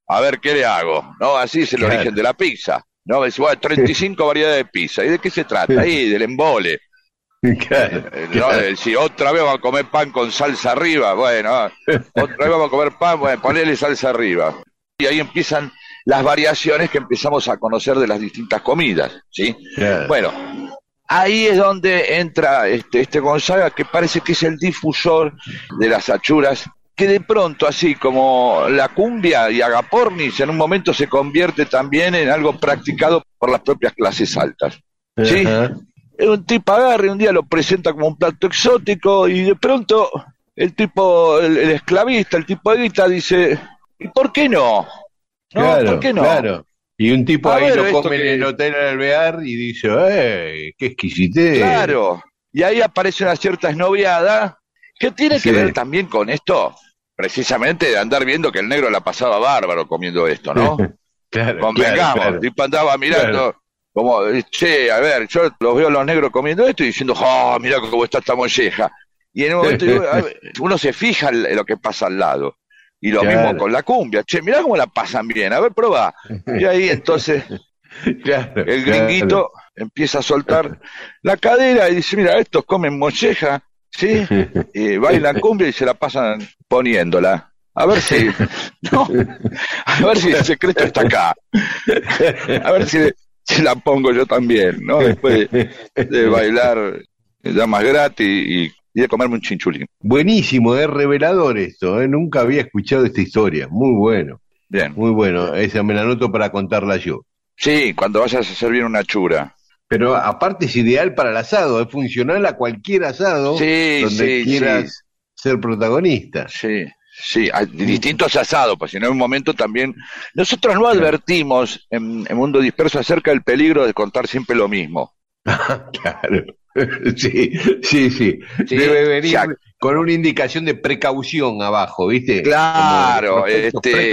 a ver qué le hago. ¿No? Así es el Claro. origen de la pizza. ¿No? Decís, bueno, 35 variedades de pizza. ¿Y de qué se trata? Ahí, del embole. Claro, Eh. Eh, Si otra vez vamos a comer pan con salsa arriba, bueno, ah, otra vez vamos a comer pan, bueno, ponele salsa arriba. Y ahí empiezan las variaciones que empezamos a conocer de las distintas comidas, ¿sí? Claro. Bueno, ahí es donde entra este, este Gonzaga, que parece que es el difusor de las achuras, que de pronto, así como la cumbia y agapornis, en un momento se convierte también en algo practicado por las propias clases altas. ¿sí? Un tipo agarre, un día lo presenta como un plato exótico y de pronto el tipo, el, el esclavista, el tipo de guita dice, ¿y por qué no? No, claro, ¿por qué no? claro. Y un tipo A ahí ver, lo come que- en el hotel Alvear y dice, ¡eh! ¡Qué exquisitez! Claro. Y ahí aparece una cierta esnoviada que tiene que ver también con esto, precisamente de andar viendo que el negro la pasaba bárbaro comiendo esto, ¿no? claro, Convengamos, claro, claro. el tipo andaba mirando. Como, eh, che, a ver, yo los veo a los negros comiendo esto y diciendo, oh, mira cómo está esta molleja. Y en un momento digo, a ver, uno se fija en lo que pasa al lado. Y lo Claro. mismo con la cumbia, che, mirá cómo la pasan bien, a ver, probá. Y ahí entonces Claro, el claro. gringuito empieza a soltar la cadera y dice, mira, estos comen molleja, ¿sí? Y bailan cumbia y se la pasan poniéndola. A ver si, no, a ver si el secreto está acá. A ver si, si la pongo yo también, ¿no? Después de, bailar damas gratis y, y de comerme un chinchulín. Buenísimo, es revelador esto, ¿eh? nunca había escuchado esta historia. Muy bueno, Bien. muy bueno. Esa me la anoto para contarla yo. Sí, cuando vayas a servir una chura. Pero aparte es ideal para el asado, es funcional a cualquier asado Sí, donde sí, quieras ser protagonista. Sí, sí, distintos asados, pues si en un momento también... Nosotros no advertimos en, en Mundo Disperso acerca del peligro de contar siempre lo mismo. claro. Sí, sí, sí. Sí, Debe venir ya- con una indicación de precaución abajo, ¿viste? Claro, este,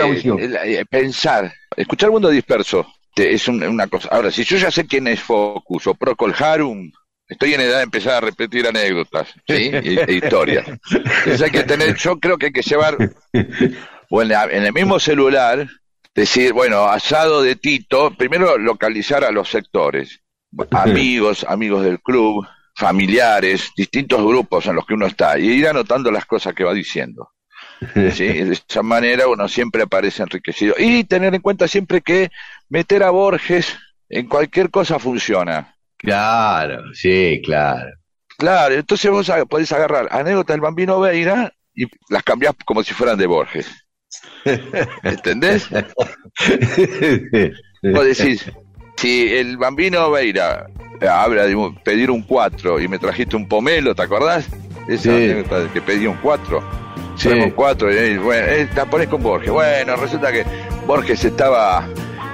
eh, pensar, escuchar Mundo Disperso es un- una cosa. Ahora, si yo ya sé quién es Focus o Procol Harum, estoy en edad de empezar a repetir anécdotas ¿sí? e, e historias. Entonces hay que tener, yo creo que hay que llevar o en, la- en el mismo celular, decir, bueno, asado de Tito, primero localizar a los sectores, amigos, amigos del club, familiares, distintos grupos en los que uno está, y ir anotando las cosas que va diciendo. ¿sí? De esa manera uno siempre aparece enriquecido. Y tener en cuenta siempre que meter a Borges en cualquier cosa funciona. Claro, sí, claro. Claro, entonces vos podés agarrar anécdotas del Bambino Veira y las cambiás como si fueran de Borges. ¿Entendés? Vos decís, si el Bambino Veira habla de pedir un 4 y me trajiste un pomelo, ¿te acordás? Esa Sí. anécdota de que pedí un 4. Sí. un 4 y bueno, eh, la ponés con Borges. Bueno, resulta que Borges estaba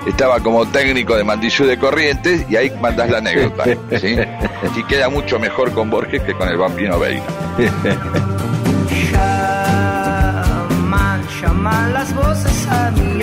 estaba como técnico de Mandillú de Corrientes y ahí mandás la anécdota. ¿sí? Y queda mucho mejor con Borges que con el Bambino Veira. Llaman, llaman las voces a mi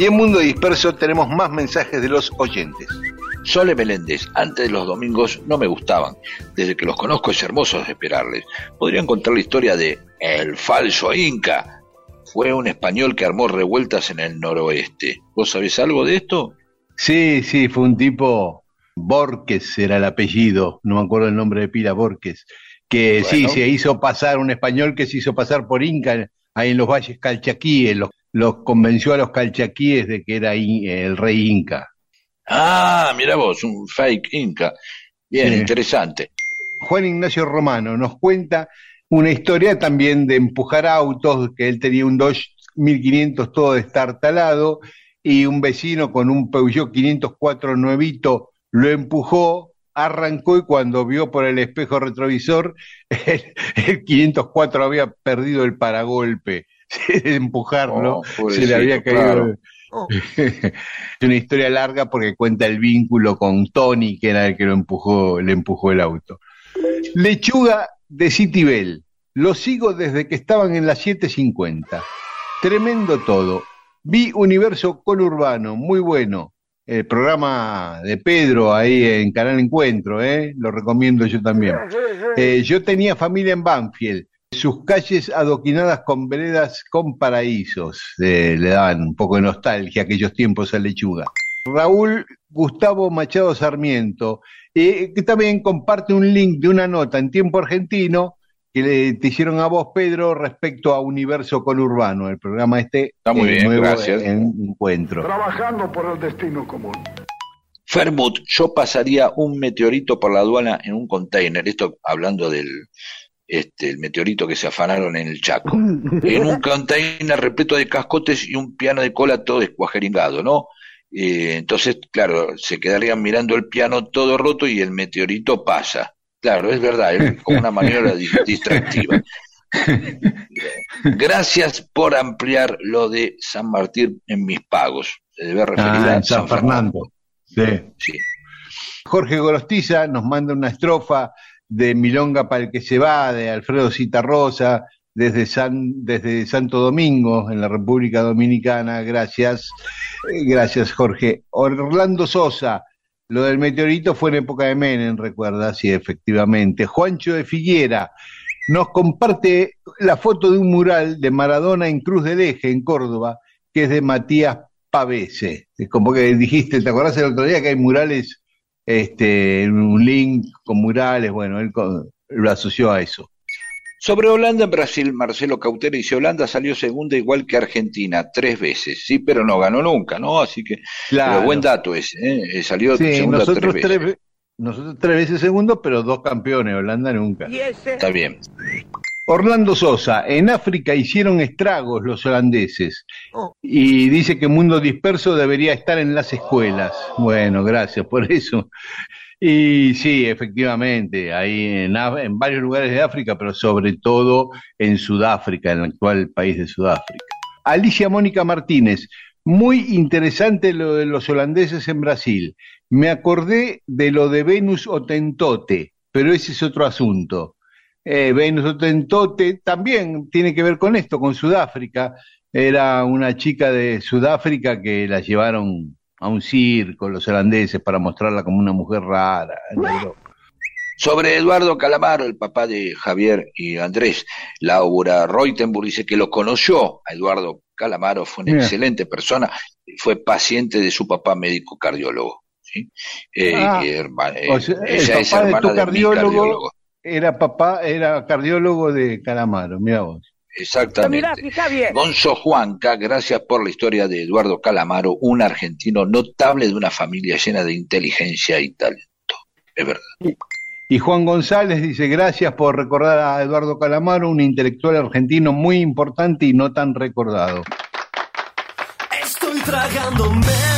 Y en Mundo Disperso tenemos más mensajes de los oyentes. Sole Meléndez, antes de los domingos no me gustaban. Desde que los conozco es hermoso esperarles. Podrían contar la historia de El Falso Inca. Fue un español que armó revueltas en el noroeste. ¿Vos sabés algo de esto? Sí, sí, fue un tipo, Borges era el apellido, no me acuerdo el nombre de pila, Borges, que sí, se hizo pasar, un español que se hizo pasar por Inca ahí en los valles calchaquíes, los, los convenció a los calchaquíes de que era in- el rey Inca. Ah, mira vos, un fake Inca. Bien, Sí. interesante. Juan Ignacio Romano nos cuenta una historia también de empujar autos, que él tenía un Dodge 1500 todo destartalado y un vecino con un Peugeot 504 nuevito lo empujó, arrancó y cuando vio por el espejo retrovisor, el, el 504 había perdido el paragolpe. Empujarlo, Oh, se le había caído. claro. es una historia larga porque cuenta el vínculo con Tony, que era el que lo empujó, le empujó el auto. Lechuga de Citibel. Lo sigo desde que estaban en las 7.50. Tremendo todo. Vi Universo Conurbano, muy bueno. El programa de Pedro ahí en Canal Encuentro, ¿eh? lo recomiendo yo también. Eh, yo tenía familia en Banfield. Sus calles adoquinadas con veredas con paraísos. eh, le daban un poco de nostalgia aquellos tiempos a lechuga. Raúl Gustavo Machado Sarmiento, eh, que también comparte un link de una nota en tiempo argentino que le, te hicieron a vos, Pedro, respecto a Universo Conurbano, el programa este Está muy eh, bien, nuevo gracias. en encuentro. Trabajando por el destino común. Fermut, yo pasaría un meteorito por la aduana en un container, esto hablando del este, el meteorito que se afanaron en el Chaco, en un container repleto de cascotes y un piano de cola todo descuajeringado, ¿no? Eh, entonces, claro, se quedarían mirando el piano todo roto y el meteorito pasa. Claro, es verdad, es como una maniobra di- distractiva. Gracias por ampliar lo de San Martín en mis pagos. Se debe referir Ah, a San Fernando. Sí. Sí. Jorge Gorostiza nos manda una estrofa de Milonga para el que se va, de Alfredo Citarrosa, desde, San, desde Santo Domingo, en la República Dominicana. Gracias. Eh, Gracias, Jorge. Orlando Sosa, lo del meteorito fue en época de Menem, recuerda, sí, efectivamente. Juancho de Figuera nos comparte la foto de un mural de Maradona en Cruz del Eje, en Córdoba, que es de Matías Pavese. Es como que dijiste, ¿te acordás el otro día que hay murales, este, un link con murales? Bueno, él lo asoció a eso. Sobre Holanda en Brasil, Marcelo Cautera dice Holanda salió segunda igual que Argentina, tres veces, sí, pero no ganó nunca, ¿no? Así que, Claro. pero buen dato ese, ¿eh? Eh, Salió Sí, segunda nosotros tres veces. ve- nosotros tres veces segundos, pero dos campeones, Holanda nunca. Está bien. Orlando Sosa, en África hicieron estragos los holandeses y dice que Mundo Disperso debería estar en las escuelas. Bueno, gracias por eso. Y sí, efectivamente, ahí en, en varios lugares de África, pero sobre todo en Sudáfrica, en el actual país de Sudáfrica. Alicia Mónica Martínez, muy interesante lo de los holandeses en Brasil. Me acordé de lo de Venus Otentote, pero ese es otro asunto. Eh, Venus Otentote también tiene que ver con esto, con Sudáfrica. Era una chica de Sudáfrica que la llevaron a un circo los holandeses para mostrarla como una mujer rara. Sobre Eduardo Calamaro, el papá de Javier y Andrés, Laura Reutenburg dice que lo conoció a Eduardo Calamaro, fue una Mira. excelente persona, fue paciente de su papá médico cardiólogo. ¿sí? Eh, Ah, eh, O sea, ella el es papá de tu de mi cardiólogo, cardiólogo. Era papá, era cardiólogo de Calamaro, mira vos. Exactamente. Gonzo Juanca, gracias por la historia de Eduardo Calamaro, un argentino notable de una familia llena de inteligencia y talento. Es verdad. Y Juan González dice, gracias por recordar a Eduardo Calamaro, un intelectual argentino muy importante y no tan recordado. Estoy tragándome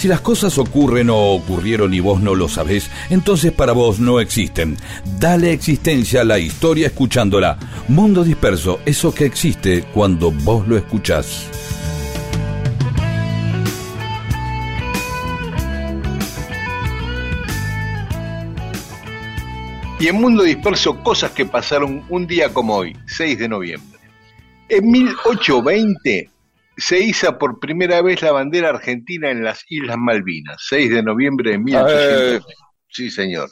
Si las cosas ocurren o ocurrieron y vos no lo sabés, entonces para vos no existen. Dale existencia a la historia escuchándola. Mundo disperso, eso que existe cuando vos lo escuchás. Y en Mundo Disperso, cosas que pasaron un día como hoy, 6 de noviembre. En 1820 se iza por primera vez la bandera argentina en las Islas Malvinas, 6 de noviembre de 1820. Sí, señor.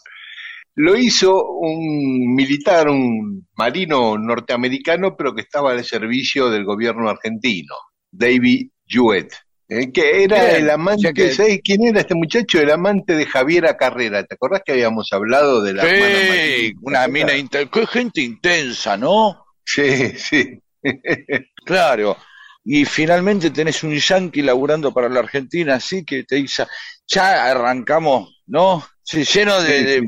Lo hizo un militar, un marino norteamericano, pero que estaba al servicio del gobierno argentino, David Jewett, eh, que era Bien, el amante, que- ¿sabes quién era este muchacho? El amante de Javiera Carrera. ¿Te acordás que habíamos hablado de la Sí, una mina intensa. Qué gente intensa, ¿no? Sí, sí. Claro. Y finalmente tenés un yanqui laburando para la Argentina, así que te dice, ya arrancamos, ¿no? Sí, lleno de, de-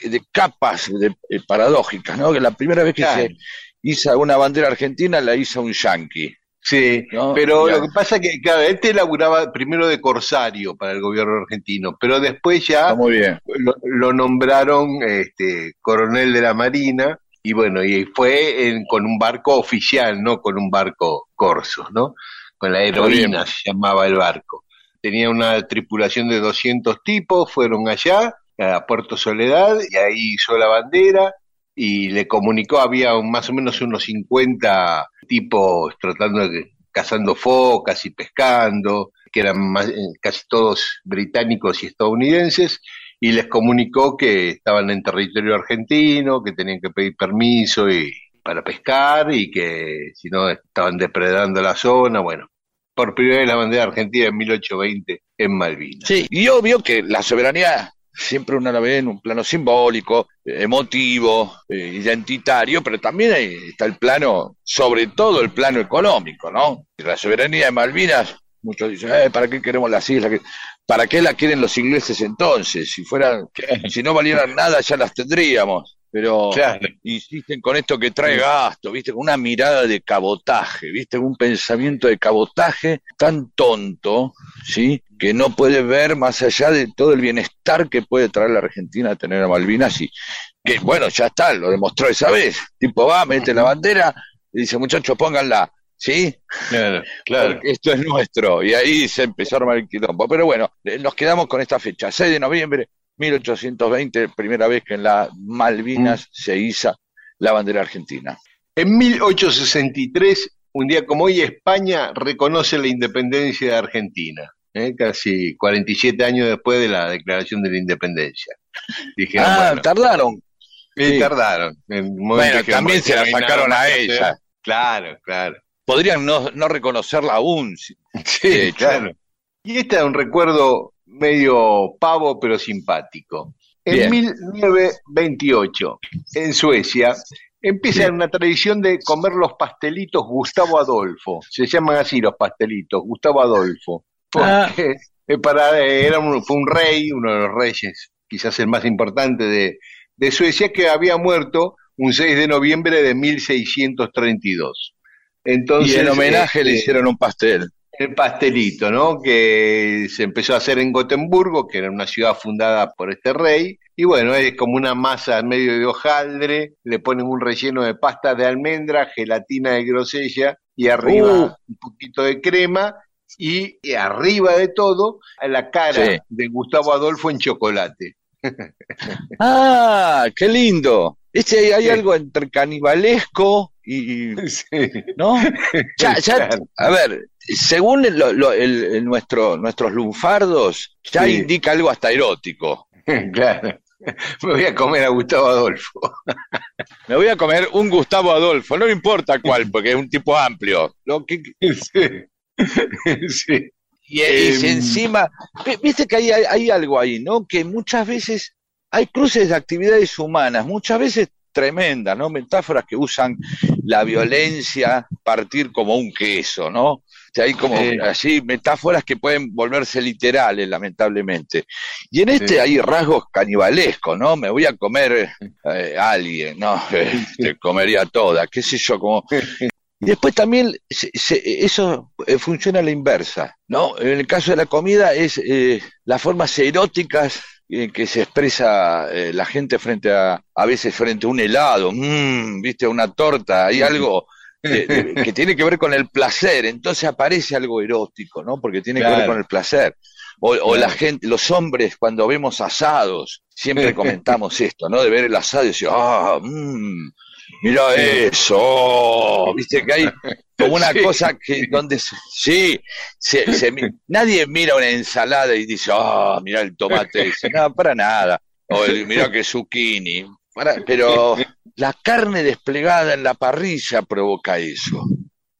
de- de capas de- eh, paradójicas, ¿no? Que la primera vez que Claro. se hizo una bandera argentina la hizo un yanqui. Sí, No, pero ya. lo que pasa que, claro, este laburaba primero de corsario para el gobierno argentino, pero después ya Está muy bien. lo, lo nombraron este, coronel de la Marina y bueno, y fue en- con un barco oficial, no con un barco corso, ¿no? Con la heroína se llamaba el barco. Tenía una tripulación de 200 tipos, fueron allá a Puerto Soledad y ahí hizo la bandera y le comunicó, había un- más o menos unos 50 tipos tratando de, cazando focas y pescando, que eran más- eh, casi todos británicos y estadounidenses, y les comunicó que estaban en territorio argentino, que tenían que pedir permiso y, para pescar y que si no estaban depredando la zona, bueno. Por primera vez la bandera argentina en 1820 en Malvinas. Sí, y obvio que la soberanía siempre uno la ve en un plano simbólico, emotivo, eh, identitario, pero también ahí está el plano, sobre todo el plano económico, ¿no? La soberanía de Malvinas, muchos dicen, "Eh, ¿para qué queremos las islas? ¿Para qué la quieren los ingleses entonces? Si fueran, si no valieran nada ya las tendríamos. Pero Claro. insisten con esto que trae gasto, ¿viste? Con una mirada de cabotaje, ¿viste? Un pensamiento de cabotaje tan tonto, ¿sí? Que no puede ver más allá de todo el bienestar que puede traer la Argentina a tener a Malvinas y que, bueno, ya está, lo demostró esa vez. Tipo, va, mete la bandera y dice, muchachos, pónganla, ¿sí? Claro, claro. Porque esto es nuestro. Y ahí se empezó a armar el quilombo. Pero bueno, eh, nos quedamos con esta fecha, 6 de noviembre 1820, primera vez que en las Malvinas se iza la bandera argentina. En 1863, un día como hoy, España reconoce la independencia de Argentina, ¿eh? casi 47 años después de la declaración de la independencia. Dijeron, ah, bueno, tardaron. sí. tardaron. En Bueno, también se la sacaron a ella. Claro, claro. Podrían no, no reconocerla aún. sí. Claro. Y este es un recuerdo medio pavo pero simpático. En Bien. 1928, en Suecia, empieza una tradición de comer los pastelitos Gustavo Adolfo. Se llaman así los pastelitos, Gustavo Adolfo. Ah. Porque eh, para, eh, era un, fue un rey, uno de los reyes, quizás el más importante de, de Suecia, que había muerto un 6 de noviembre de 1632. Entonces, y en homenaje le este, hicieron un pastel. el pastelito, ¿no? Que se empezó a hacer en Gotemburgo, que era una ciudad fundada por este rey. Y bueno, es como una masa en medio de hojaldre, le ponen un relleno de pasta de almendra, gelatina de grosella y arriba Uh. un poquito de crema. Y, y arriba de todo, la cara Sí. de Gustavo Adolfo en chocolate. Ah, qué lindo. Hay, hay Sí. algo entre canibalesco y, Sí, ¿no? Ya, ya, Claro. a ver, según lo- lo- el- el nuestro, nuestros lunfardos, ya Sí. indica algo hasta erótico. claro. Me voy a comer a Gustavo Adolfo. Me voy a comer un Gustavo Adolfo, no importa cuál, porque es un tipo amplio. Lo que, Sí. Sí. y, Em. encima, vi- viste que hay, hay algo ahí, ¿no? Que muchas veces hay cruces de actividades humanas, muchas veces tremendas, ¿no? Metáforas que usan la violencia partir como un queso, ¿no? O sea, hay como Sí. así metáforas que pueden volverse literales, lamentablemente. Y en este hay rasgos canibalescos, ¿no? Me voy a comer eh, a alguien, ¿no? Te comería toda, qué sé yo, como Y después también se- se- eso eh, funciona a la inversa, ¿no? En el caso de la comida es eh, las formas eróticas en que se expresa eh, la gente frente a, a veces frente a un helado, mm, viste, una torta, hay algo de- de- que tiene que ver con el placer, entonces aparece algo erótico, ¿no? Porque tiene que ver con el placer. O, o la gente, los hombres cuando vemos asados, siempre comentamos esto, ¿no? De ver el asado y decir, ah, mmm, mira eso, oh", viste que hay como una Sí. cosa que donde se- sí, se- nadie mira una ensalada y dice, ah, mira el tomate, ese". no, para nada, o el, mira que zucchini, para- pero la carne desplegada en la parrilla provoca eso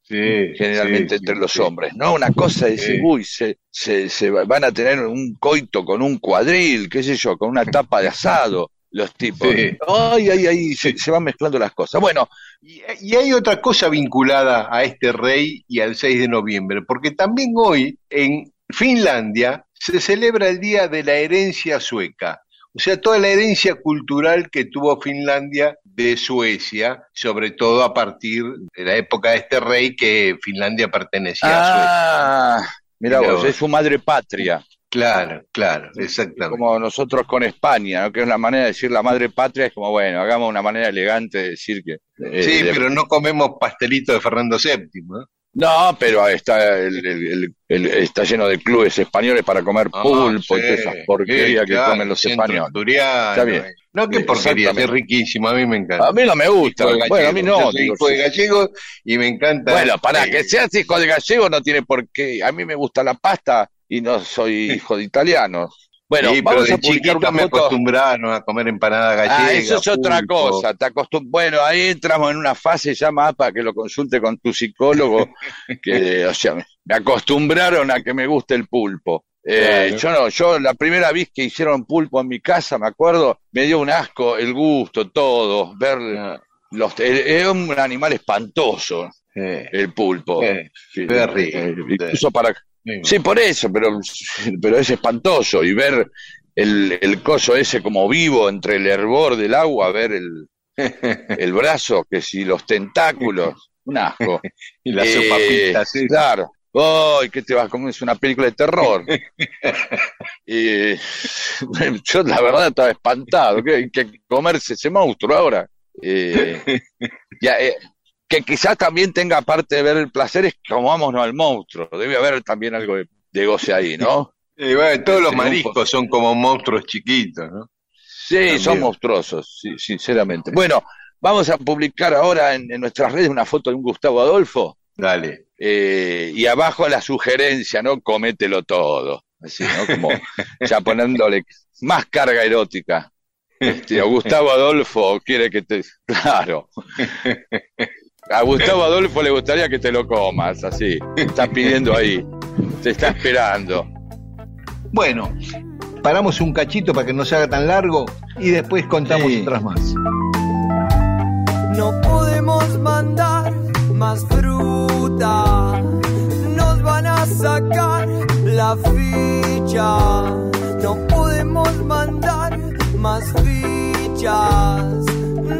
Sí, generalmente sí, entre sí, los hombres, ¿no? Una cosa es decir, uy, se, se, se va- van a tener un coito con un cuadril, qué sé yo, con una tapa de asado, los tipos. Sí. Ay, ay, ay, se, se van mezclando las cosas. Bueno, Y, y hay otra cosa vinculada a este rey y al 6 de noviembre, porque también hoy en Finlandia se celebra el Día de la Herencia Sueca. O sea, toda la herencia cultural que tuvo Finlandia de Suecia, sobre todo a partir de la época de este rey que Finlandia pertenecía a Suecia. ah, mira Mira vos, vos. es su madre patria, Claro, claro, exactamente. como nosotros con España, ¿no? que es la manera de decir la madre patria, es como, bueno, hagamos una manera elegante de decir que... eh, Sí, de- pero no comemos pastelito de Fernando VII. ¿no? No, pero está, el- el- el- el- está lleno de clubes españoles para comer Ah, pulpo y sí, todas esas porquerías que comen los españoles. Está bien. eh. No, qué porquería, es riquísimo, a mí me encanta. A mí no me gusta. Bueno, a mí no. yo soy digo, hijo de gallego y me encanta. Bueno, para que seas hijo de gallego no tiene por qué. A mí me gusta la pasta y no soy hijo de italiano. Bueno, sí, pero de a publicar chiquito una me foto. acostumbraron a comer empanada gallega. Ah, eso es otra cosa. Te acostum- Bueno, ahí entramos en una fase ya más para que lo consulte con tu psicólogo, que, o sea, me acostumbraron a que me guste el pulpo. Eh, Claro. Yo no, yo la primera vez que hicieron pulpo en mi casa, me acuerdo, me dio un asco el gusto, todo, ver Ah, los, es un animal espantoso, eh, el pulpo. eh, Sí, incluso para sí. Por eso, pero, pero es espantoso. Y ver el, el coso ese como vivo entre el hervor del agua, ver el, el brazo, que si los tentáculos, un asco. y las Eh, sí. Claro. ¡Ay, qué te vas a comer! Es una película de terror. Eh, yo la verdad estaba espantado. ¿Qué hay que comerse ese monstruo ahora? Eh, ya, eh, que quizás también tenga parte de ver el placer es que comámonos al monstruo. Debe haber también algo de, de goce ahí, ¿no? Bueno, todos los mariscos son como monstruos chiquitos, ¿no? Sí, También. son monstruosos, sí, sinceramente. Bueno, vamos a publicar ahora en, en nuestras redes una foto de un Gustavo Adolfo Dale. eh, y abajo la sugerencia, ¿no? Comételo todo. Así, ¿no? Como ya poniéndole más carga erótica. Este, o Gustavo Adolfo quiere que te. Claro. A Gustavo Adolfo le gustaría que te lo comas, así. Está pidiendo ahí. Te está esperando. Bueno, paramos un cachito para que no se haga tan largo y después contamos Sí. otras más. No podemos mandar más fruta. Nos van a sacar la ficha. No podemos mandar más fichas.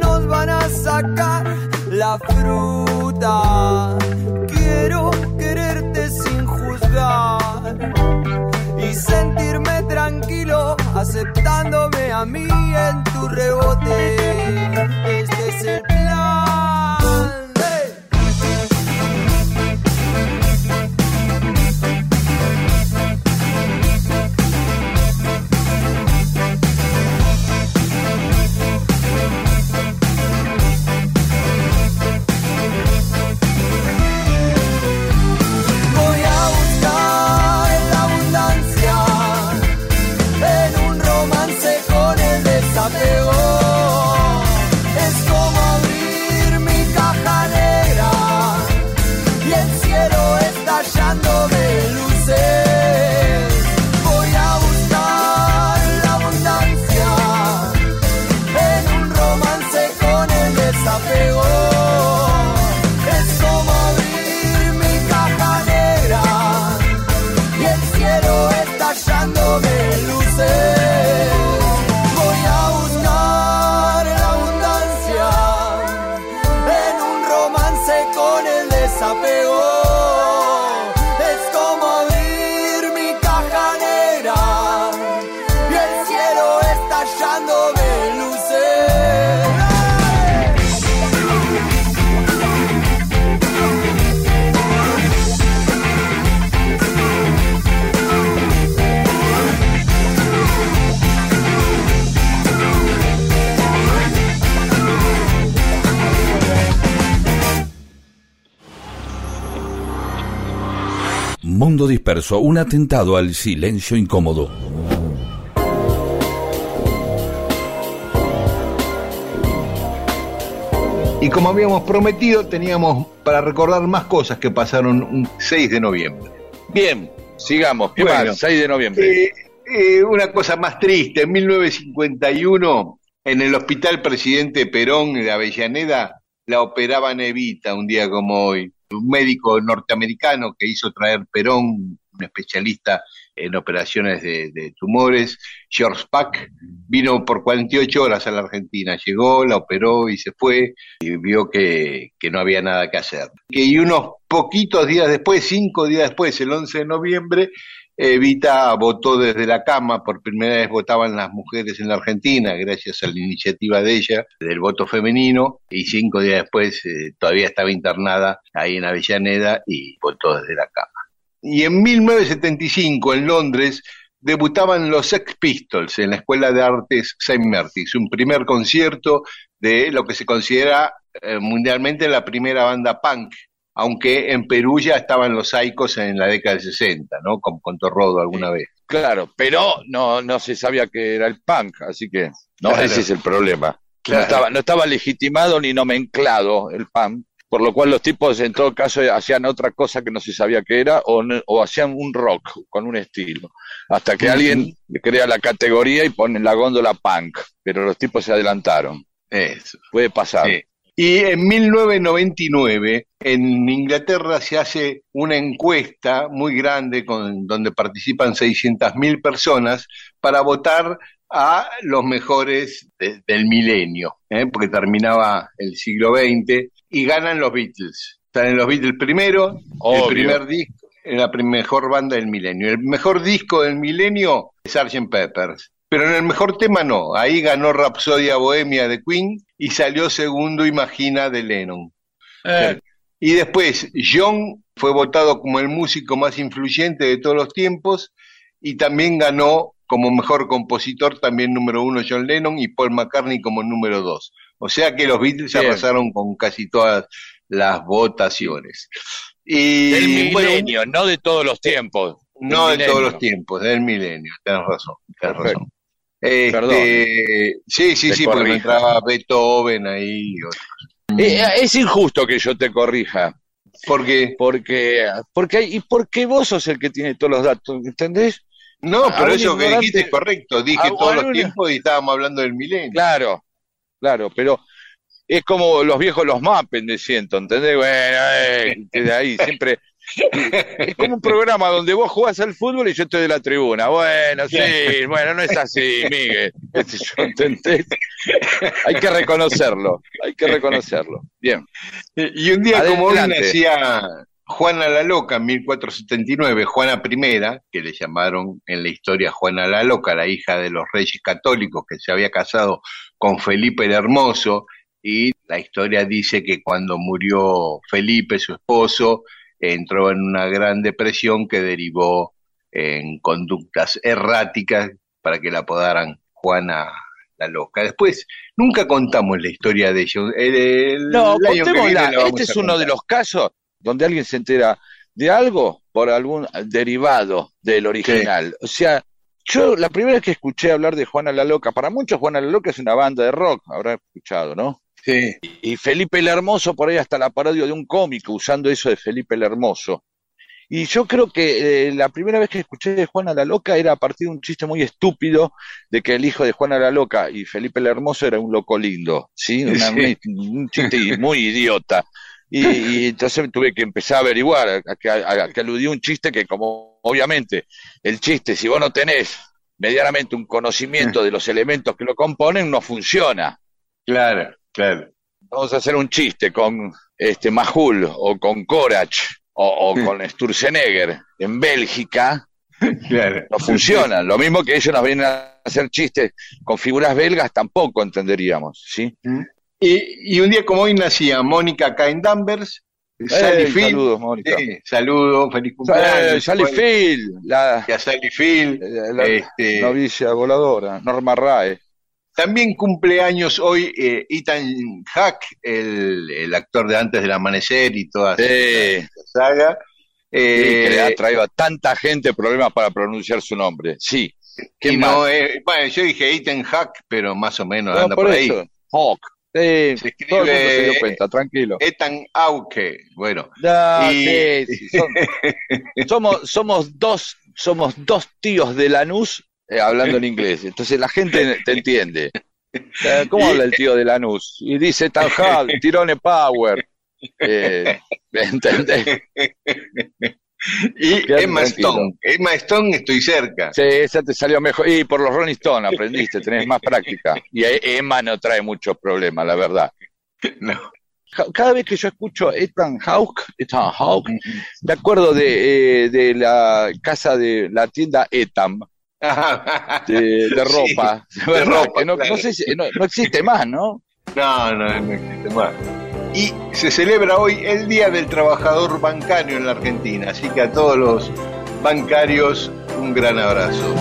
Nos van a sacar la fruta. Quiero quererte sin juzgar y sentirme tranquilo aceptándome a mí en tu rebote. Mundo disperso, un atentado al silencio incómodo. Y como habíamos prometido, teníamos para recordar más cosas que pasaron un 6 de noviembre. Bien, sigamos. ¿Qué Bueno, más? 6 de noviembre. Eh, eh, una cosa más triste, en 1951, en el Hospital Presidente Perón de Avellaneda, la operaban Evita un día como hoy. Un médico norteamericano que hizo traer Perón, un especialista en operaciones de, tumores, George Pack, vino por 48 horas a la Argentina. Llegó, la operó y se fue y vio que, que no había nada que hacer. Que- Y unos poquitos días después, cinco días después, el 11 de noviembre, Evita votó desde la cama, por primera vez votaban las mujeres en la Argentina, gracias a la iniciativa de ella, del voto femenino, y cinco días después eh, todavía estaba internada ahí en Avellaneda y votó desde la cama. Y en 1975, en Londres, debutaban los Sex Pistols en la Escuela de Artes St. Martin's, un primer concierto de lo que se considera eh, mundialmente la primera banda punk, aunque en Perú ya estaban los Saicos en la década del 60, ¿no? Con, con Torrodo alguna vez. Claro, pero no, no se sabía que era el punk, así que no, Claro. ese es el problema. Claro. No, estaba, no estaba legitimado ni nomenclado el punk, por lo cual los tipos en todo caso hacían otra cosa que no se sabía que era o, o hacían un rock con un estilo, hasta que alguien crea la categoría y pone en la góndola punk, pero los tipos se adelantaron. Eso. Puede pasar. Sí. Y en 1999 en Inglaterra se hace una encuesta muy grande con, donde participan 600.000 personas para votar a los mejores de- del milenio, ¿eh? porque terminaba el siglo XX y ganan los Beatles. Están en los Beatles primero, Obvio. el primer disco, en la mejor banda del milenio. El mejor disco del milenio es Sgt. Peppers. Pero en el mejor tema no. Ahí ganó Rapsodia Bohemia de Queen y salió segundo Imagina de Lennon. Eh, Y después, John fue votado como el músico más influyente de todos los tiempos y también ganó como mejor compositor, también número uno John Lennon y Paul McCartney como número dos. O sea que los Beatles Bien. arrasaron con casi todas las votaciones. Y del bueno, milenio, no de todos los tiempos. no de todos los tiempos, del milenio, tenés razón, tenés razón. Este, Perdón. sí, sí, Te sí, porque corrijo. entraba Beethoven ahí. otros. Eh, es injusto que yo te corrija. Porque, Porque, porque hay, y porque vos sos el que tiene todos los datos, ¿entendés? no, pero eso que dijiste es correcto, dije todos los tiempos y estábamos hablando del milenio. Claro, claro, pero es como los viejos los mapen de ciento, ¿entendés? Bueno, eh, desde ahí siempre. Es como un programa donde vos jugás al fútbol y yo estoy de la tribuna. Bueno, sí, bueno, no es así, Miguel. Sé yo, ¿entendés? Hay que reconocerlo, hay que reconocerlo. Bien. Y un día como hoy nacía Juana la Loca en 1479, Juana I, que le llamaron en la historia Juana la Loca, la hija de los reyes católicos que se había casado con Felipe el Hermoso, y la historia dice que cuando murió Felipe, su esposo, entró en una gran depresión que derivó en conductas erráticas para que la apodaran Juana la Loca. Después, nunca contamos la historia de ellos. El- el No, contémosla. Este es uno de los casos donde alguien se entera de algo por algún derivado del original. O sea, yo la primera vez que escuché hablar de Juana la Loca, para muchos Juana la Loca es una banda de rock, habrá escuchado, ¿no? Sí. Y Felipe el Hermoso, por ahí hasta la parodia de un cómico usando eso de Felipe el Hermoso. Y yo creo que eh, la primera vez que escuché de Juana la Loca era a partir de un chiste muy estúpido de que el hijo de Juana la Loca y Felipe el Hermoso era un loco lindo, ¿sí? Una- Sí. un, un chiste muy idiota. Y, y entonces tuve que empezar a averiguar, a, que, a- a que aludía un chiste que como obviamente el chiste, si vos no tenés medianamente un conocimiento de los elementos que lo componen, no funciona. Claro, claro. vamos a hacer un chiste con este Majul o con Korach o, o con Sturzenegger en Bélgica, Claro. no funcionan. Lo mismo que ellos nos vienen a hacer chistes con figuras belgas, tampoco entenderíamos, ¿sí? Y, y un día como hoy nacía Mónica Cain Danvers, Sally Eh, Field. saludos, Mónica. Sí, saludos, feliz Eh, cumpleaños. Sally Bueno, Field, la, y a Sally Field. la- la este, novicia voladora, Norma Rae. También cumpleaños hoy eh, Ethan Hack, el, el actor de Antes del Amanecer y toda Sí. esa saga. Sí, que le Eh, ha traído a tanta gente problemas para pronunciar su nombre. Sí. ¿Qué y más? no, eh, bueno, yo dije Ethan Hack, pero más o menos No, anda por, por ahí. eso. Hawk. Sí, Se escribe- todo el mundo se dio cuenta, tranquilo. Ethan Auke, bueno. No, y- sí, sí, son- somos, somos dos, somos dos tíos de Lanús eh, hablando en inglés. Entonces la gente te entiende. Eh, ¿Cómo habla el tío de Lanús? Y dice Tanjal, Tirone Power. Eh, ¿Entendés? Y Emma. Stone. Emma Stone, estoy cerca. Sí, esa te salió mejor. Y por los Rolling Stones aprendiste, tenés más práctica. Y Emma no trae muchos problemas, la verdad. No. Cada vez que yo escucho Ethan Hawke, Ethan Hawke, me acuerdo de, eh, de la casa de la tienda Etam, de, de Sí, ropa, de ropa, que no, claro. no sé si- no- no existe más, ¿no? No, no, no existe más. Y se celebra hoy el Día del Trabajador Bancario en la Argentina, así que a todos los bancarios un gran abrazo.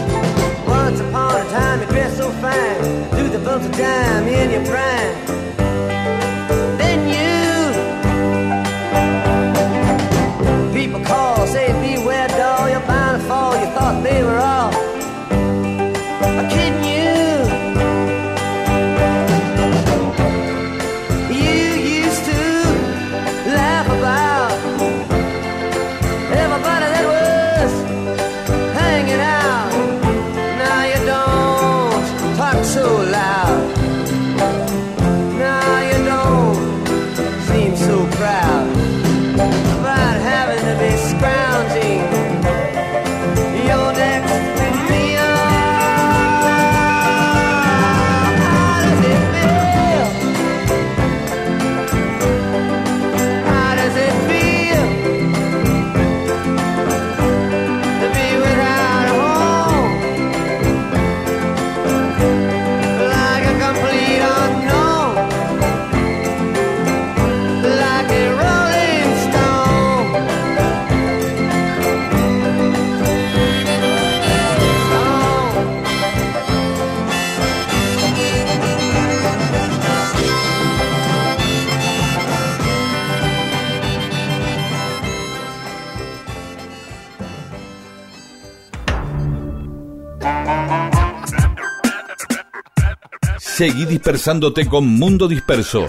Seguí dispersándote con Mundo Disperso.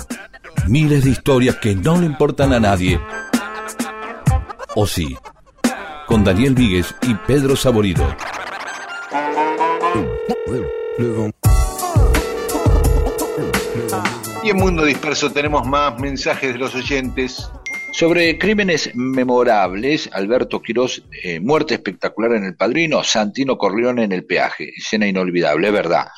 Miles de historias que no le importan a nadie. O sí. Con Daniel Víguez y Pedro Saborido. Y en Mundo Disperso tenemos más mensajes de los oyentes. Sobre crímenes memorables, Alberto Quirós, eh, muerte espectacular en El Padrino, Santino Corleone en el peaje, escena inolvidable, es verdad,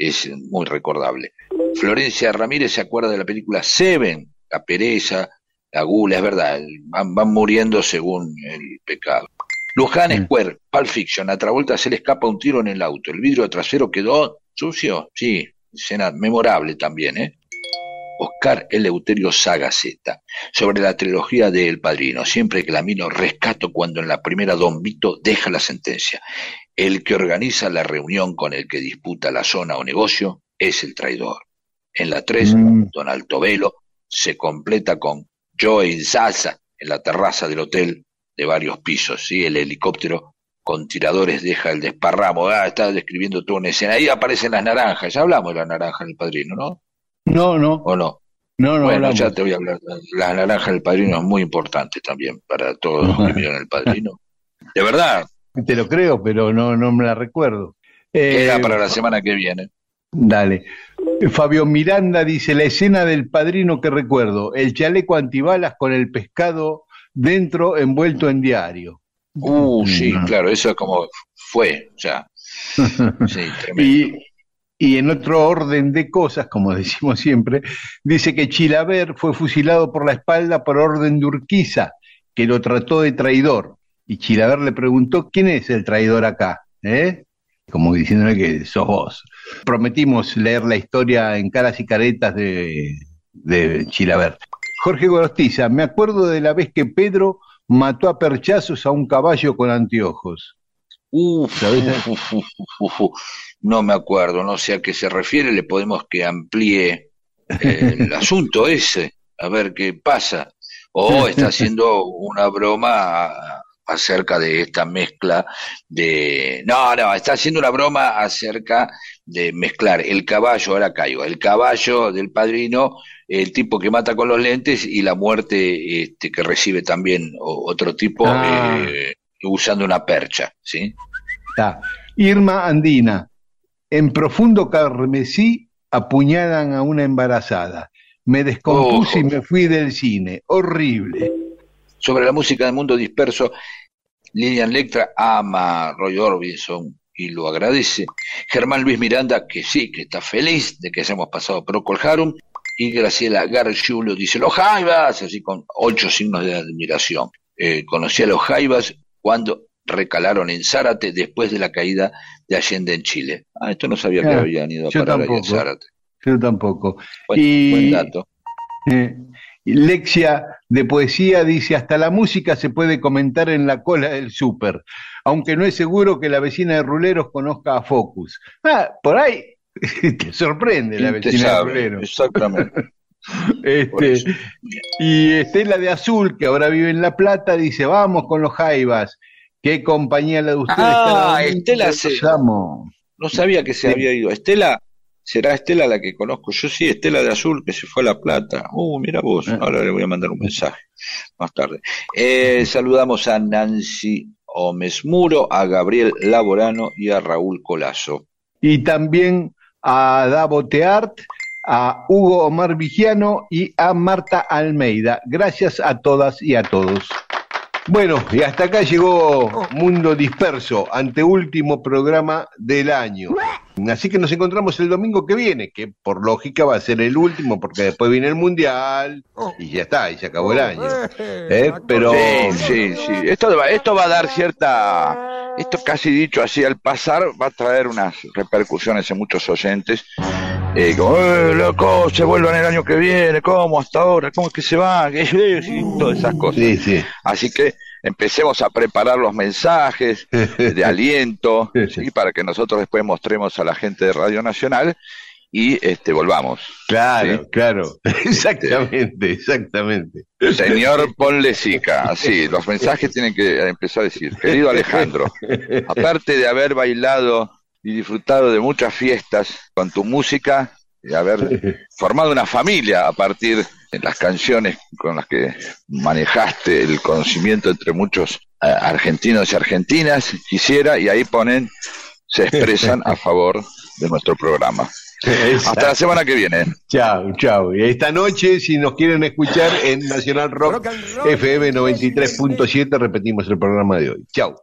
es muy recordable. Florencia Ramírez se acuerda de la película Seven, la pereza, la gula, es verdad, van, van muriendo según el pecado. Luján Square, Pulp Fiction, a Travolta se le escapa un tiro en el auto, el vidrio trasero quedó sucio, sí, escena memorable también, ¿eh? Oscar Eleuterio Sagaceta, sobre la trilogía de El Padrino. Siempre que la miro, rescato cuando en la primera Don Vito deja la sentencia. El que organiza la reunión con el que disputa la zona o negocio es el traidor. En la 3, Don Altovelo se completa con Joe Zaza en la terraza del hotel de varios pisos. ¿sí? El helicóptero con tiradores deja el desparramo. Ah, está describiendo toda una escena. Ahí aparecen las naranjas. Ya hablamos de las naranjas en El Padrino, ¿no? No, no, ¿O no? no, no. bueno, hablamos. ya te voy a hablar. La naranja del padrino es muy importante también para todos los que miran el padrino. De verdad, Te lo creo, pero no, no me la recuerdo. Eh, queda para la semana que viene. Dale. Fabio Miranda dice, la escena del padrino que recuerdo, el chaleco antibalas con el pescado dentro envuelto en diario. Uh, sí, Mm. claro, eso es como fue, sea, sí, tremendo. Y, Y en otro orden de cosas, como decimos siempre, dice que Chilaver fue fusilado por la espalda por orden de Urquiza, que lo trató de traidor. Y Chilaver le preguntó, ¿quién es el traidor acá? ¿Eh? Como diciéndole que sos vos. Prometimos leer la historia en caras y caretas de, de Chilaver. Jorge Gorostiza, me acuerdo de la vez que Pedro mató a perchazos a un caballo con anteojos. Uf, uf, uf, uf, uf, uf. no me acuerdo, no sé a qué se refiere, le podemos que amplíe eh, el asunto ese, a ver qué pasa. O está haciendo una broma a- acerca de esta mezcla de... No, no, está haciendo una broma acerca de mezclar el caballo, ahora caigo, el caballo del padrino, el tipo que mata con los lentes y la muerte este, que recibe también otro tipo Ah. eh, usando una percha, ¿sí? Está. Irma Andina, en profundo carmesí apuñalan a una embarazada. Me descompuse y me fui del cine. Horrible. Sobre la música del mundo disperso, Lilian Lectra ama a Roy Orbison y lo agradece. Germán Luis Miranda, que sí, que está feliz de que hayamos pasado Procol Harum. Y Graciela Gargiulo dice, los Jaivas, así con ocho signos de admiración. Eh, conocí a los Jaivas cuando recalaron en Zárate después de la caída de Allende en Chile. Ah, esto no sabía que Ah, habían ido a parar ahí en. Zárate. Yo tampoco. Buen, y buen dato. eh, Lexia de poesía dice, hasta la música se puede comentar en la cola del súper, aunque no es seguro que la vecina de Ruleros conozca a Focus. Ah, por ahí te sorprende la ¿Quién te vecina de? Ruleros. Exactamente. Este, y Estela de Azul, que ahora vive en La Plata, dice, vamos con los Jaivas. Qué compañía la de ustedes. Ah, Estela se- amo. No sabía que se había ido. Estela, será Estela la que conozco. Yo sí, Estela de Azul, que se fue a La Plata. Uh, mira vos. Ah. Ahora le voy a mandar un mensaje más tarde. Eh, saludamos a Nancy Omesmuro, a Gabriel Laborano y a Raúl Colazo. Y también a Davo Teart, a Hugo Omar Vigiano y a Marta Almeida. Gracias a todas y a todos. Bueno, y hasta acá llegó Mundo Disperso, anteúltimo programa del año. Así que nos encontramos el domingo que viene, que por lógica va a ser el último, porque después viene el Mundial y ya está, y se acabó el año. ¿Eh? Pero Sí, sí, sí. Esto va, esto va a dar cierta. Esto casi dicho así al pasar va a traer unas repercusiones en muchos oyentes. Eh, como, eh, loco, se vuelvan el año que viene, ¿cómo hasta ahora? ¿Cómo es que se van? Y todas esas cosas. sí, sí. Así que empecemos a preparar los mensajes de aliento Sí. para que nosotros después mostremos a la gente de Radio Nacional y este volvamos. Claro, Sí. claro. Exactamente, exactamente. Señor Ponle Sica, así, los mensajes tienen que empezar a decir, querido Alejandro, aparte de haber bailado y disfrutado de muchas fiestas con tu música, y haber formado una familia a partir de las canciones con las que manejaste el conocimiento entre muchos eh, argentinos y argentinas, quisiera, y ahí ponen, se expresan a favor de nuestro programa. Hasta la semana que viene. Chao, chao. Y esta noche, si nos quieren escuchar en Nacional Rock FM 93.7, repetimos el programa de hoy. Chao.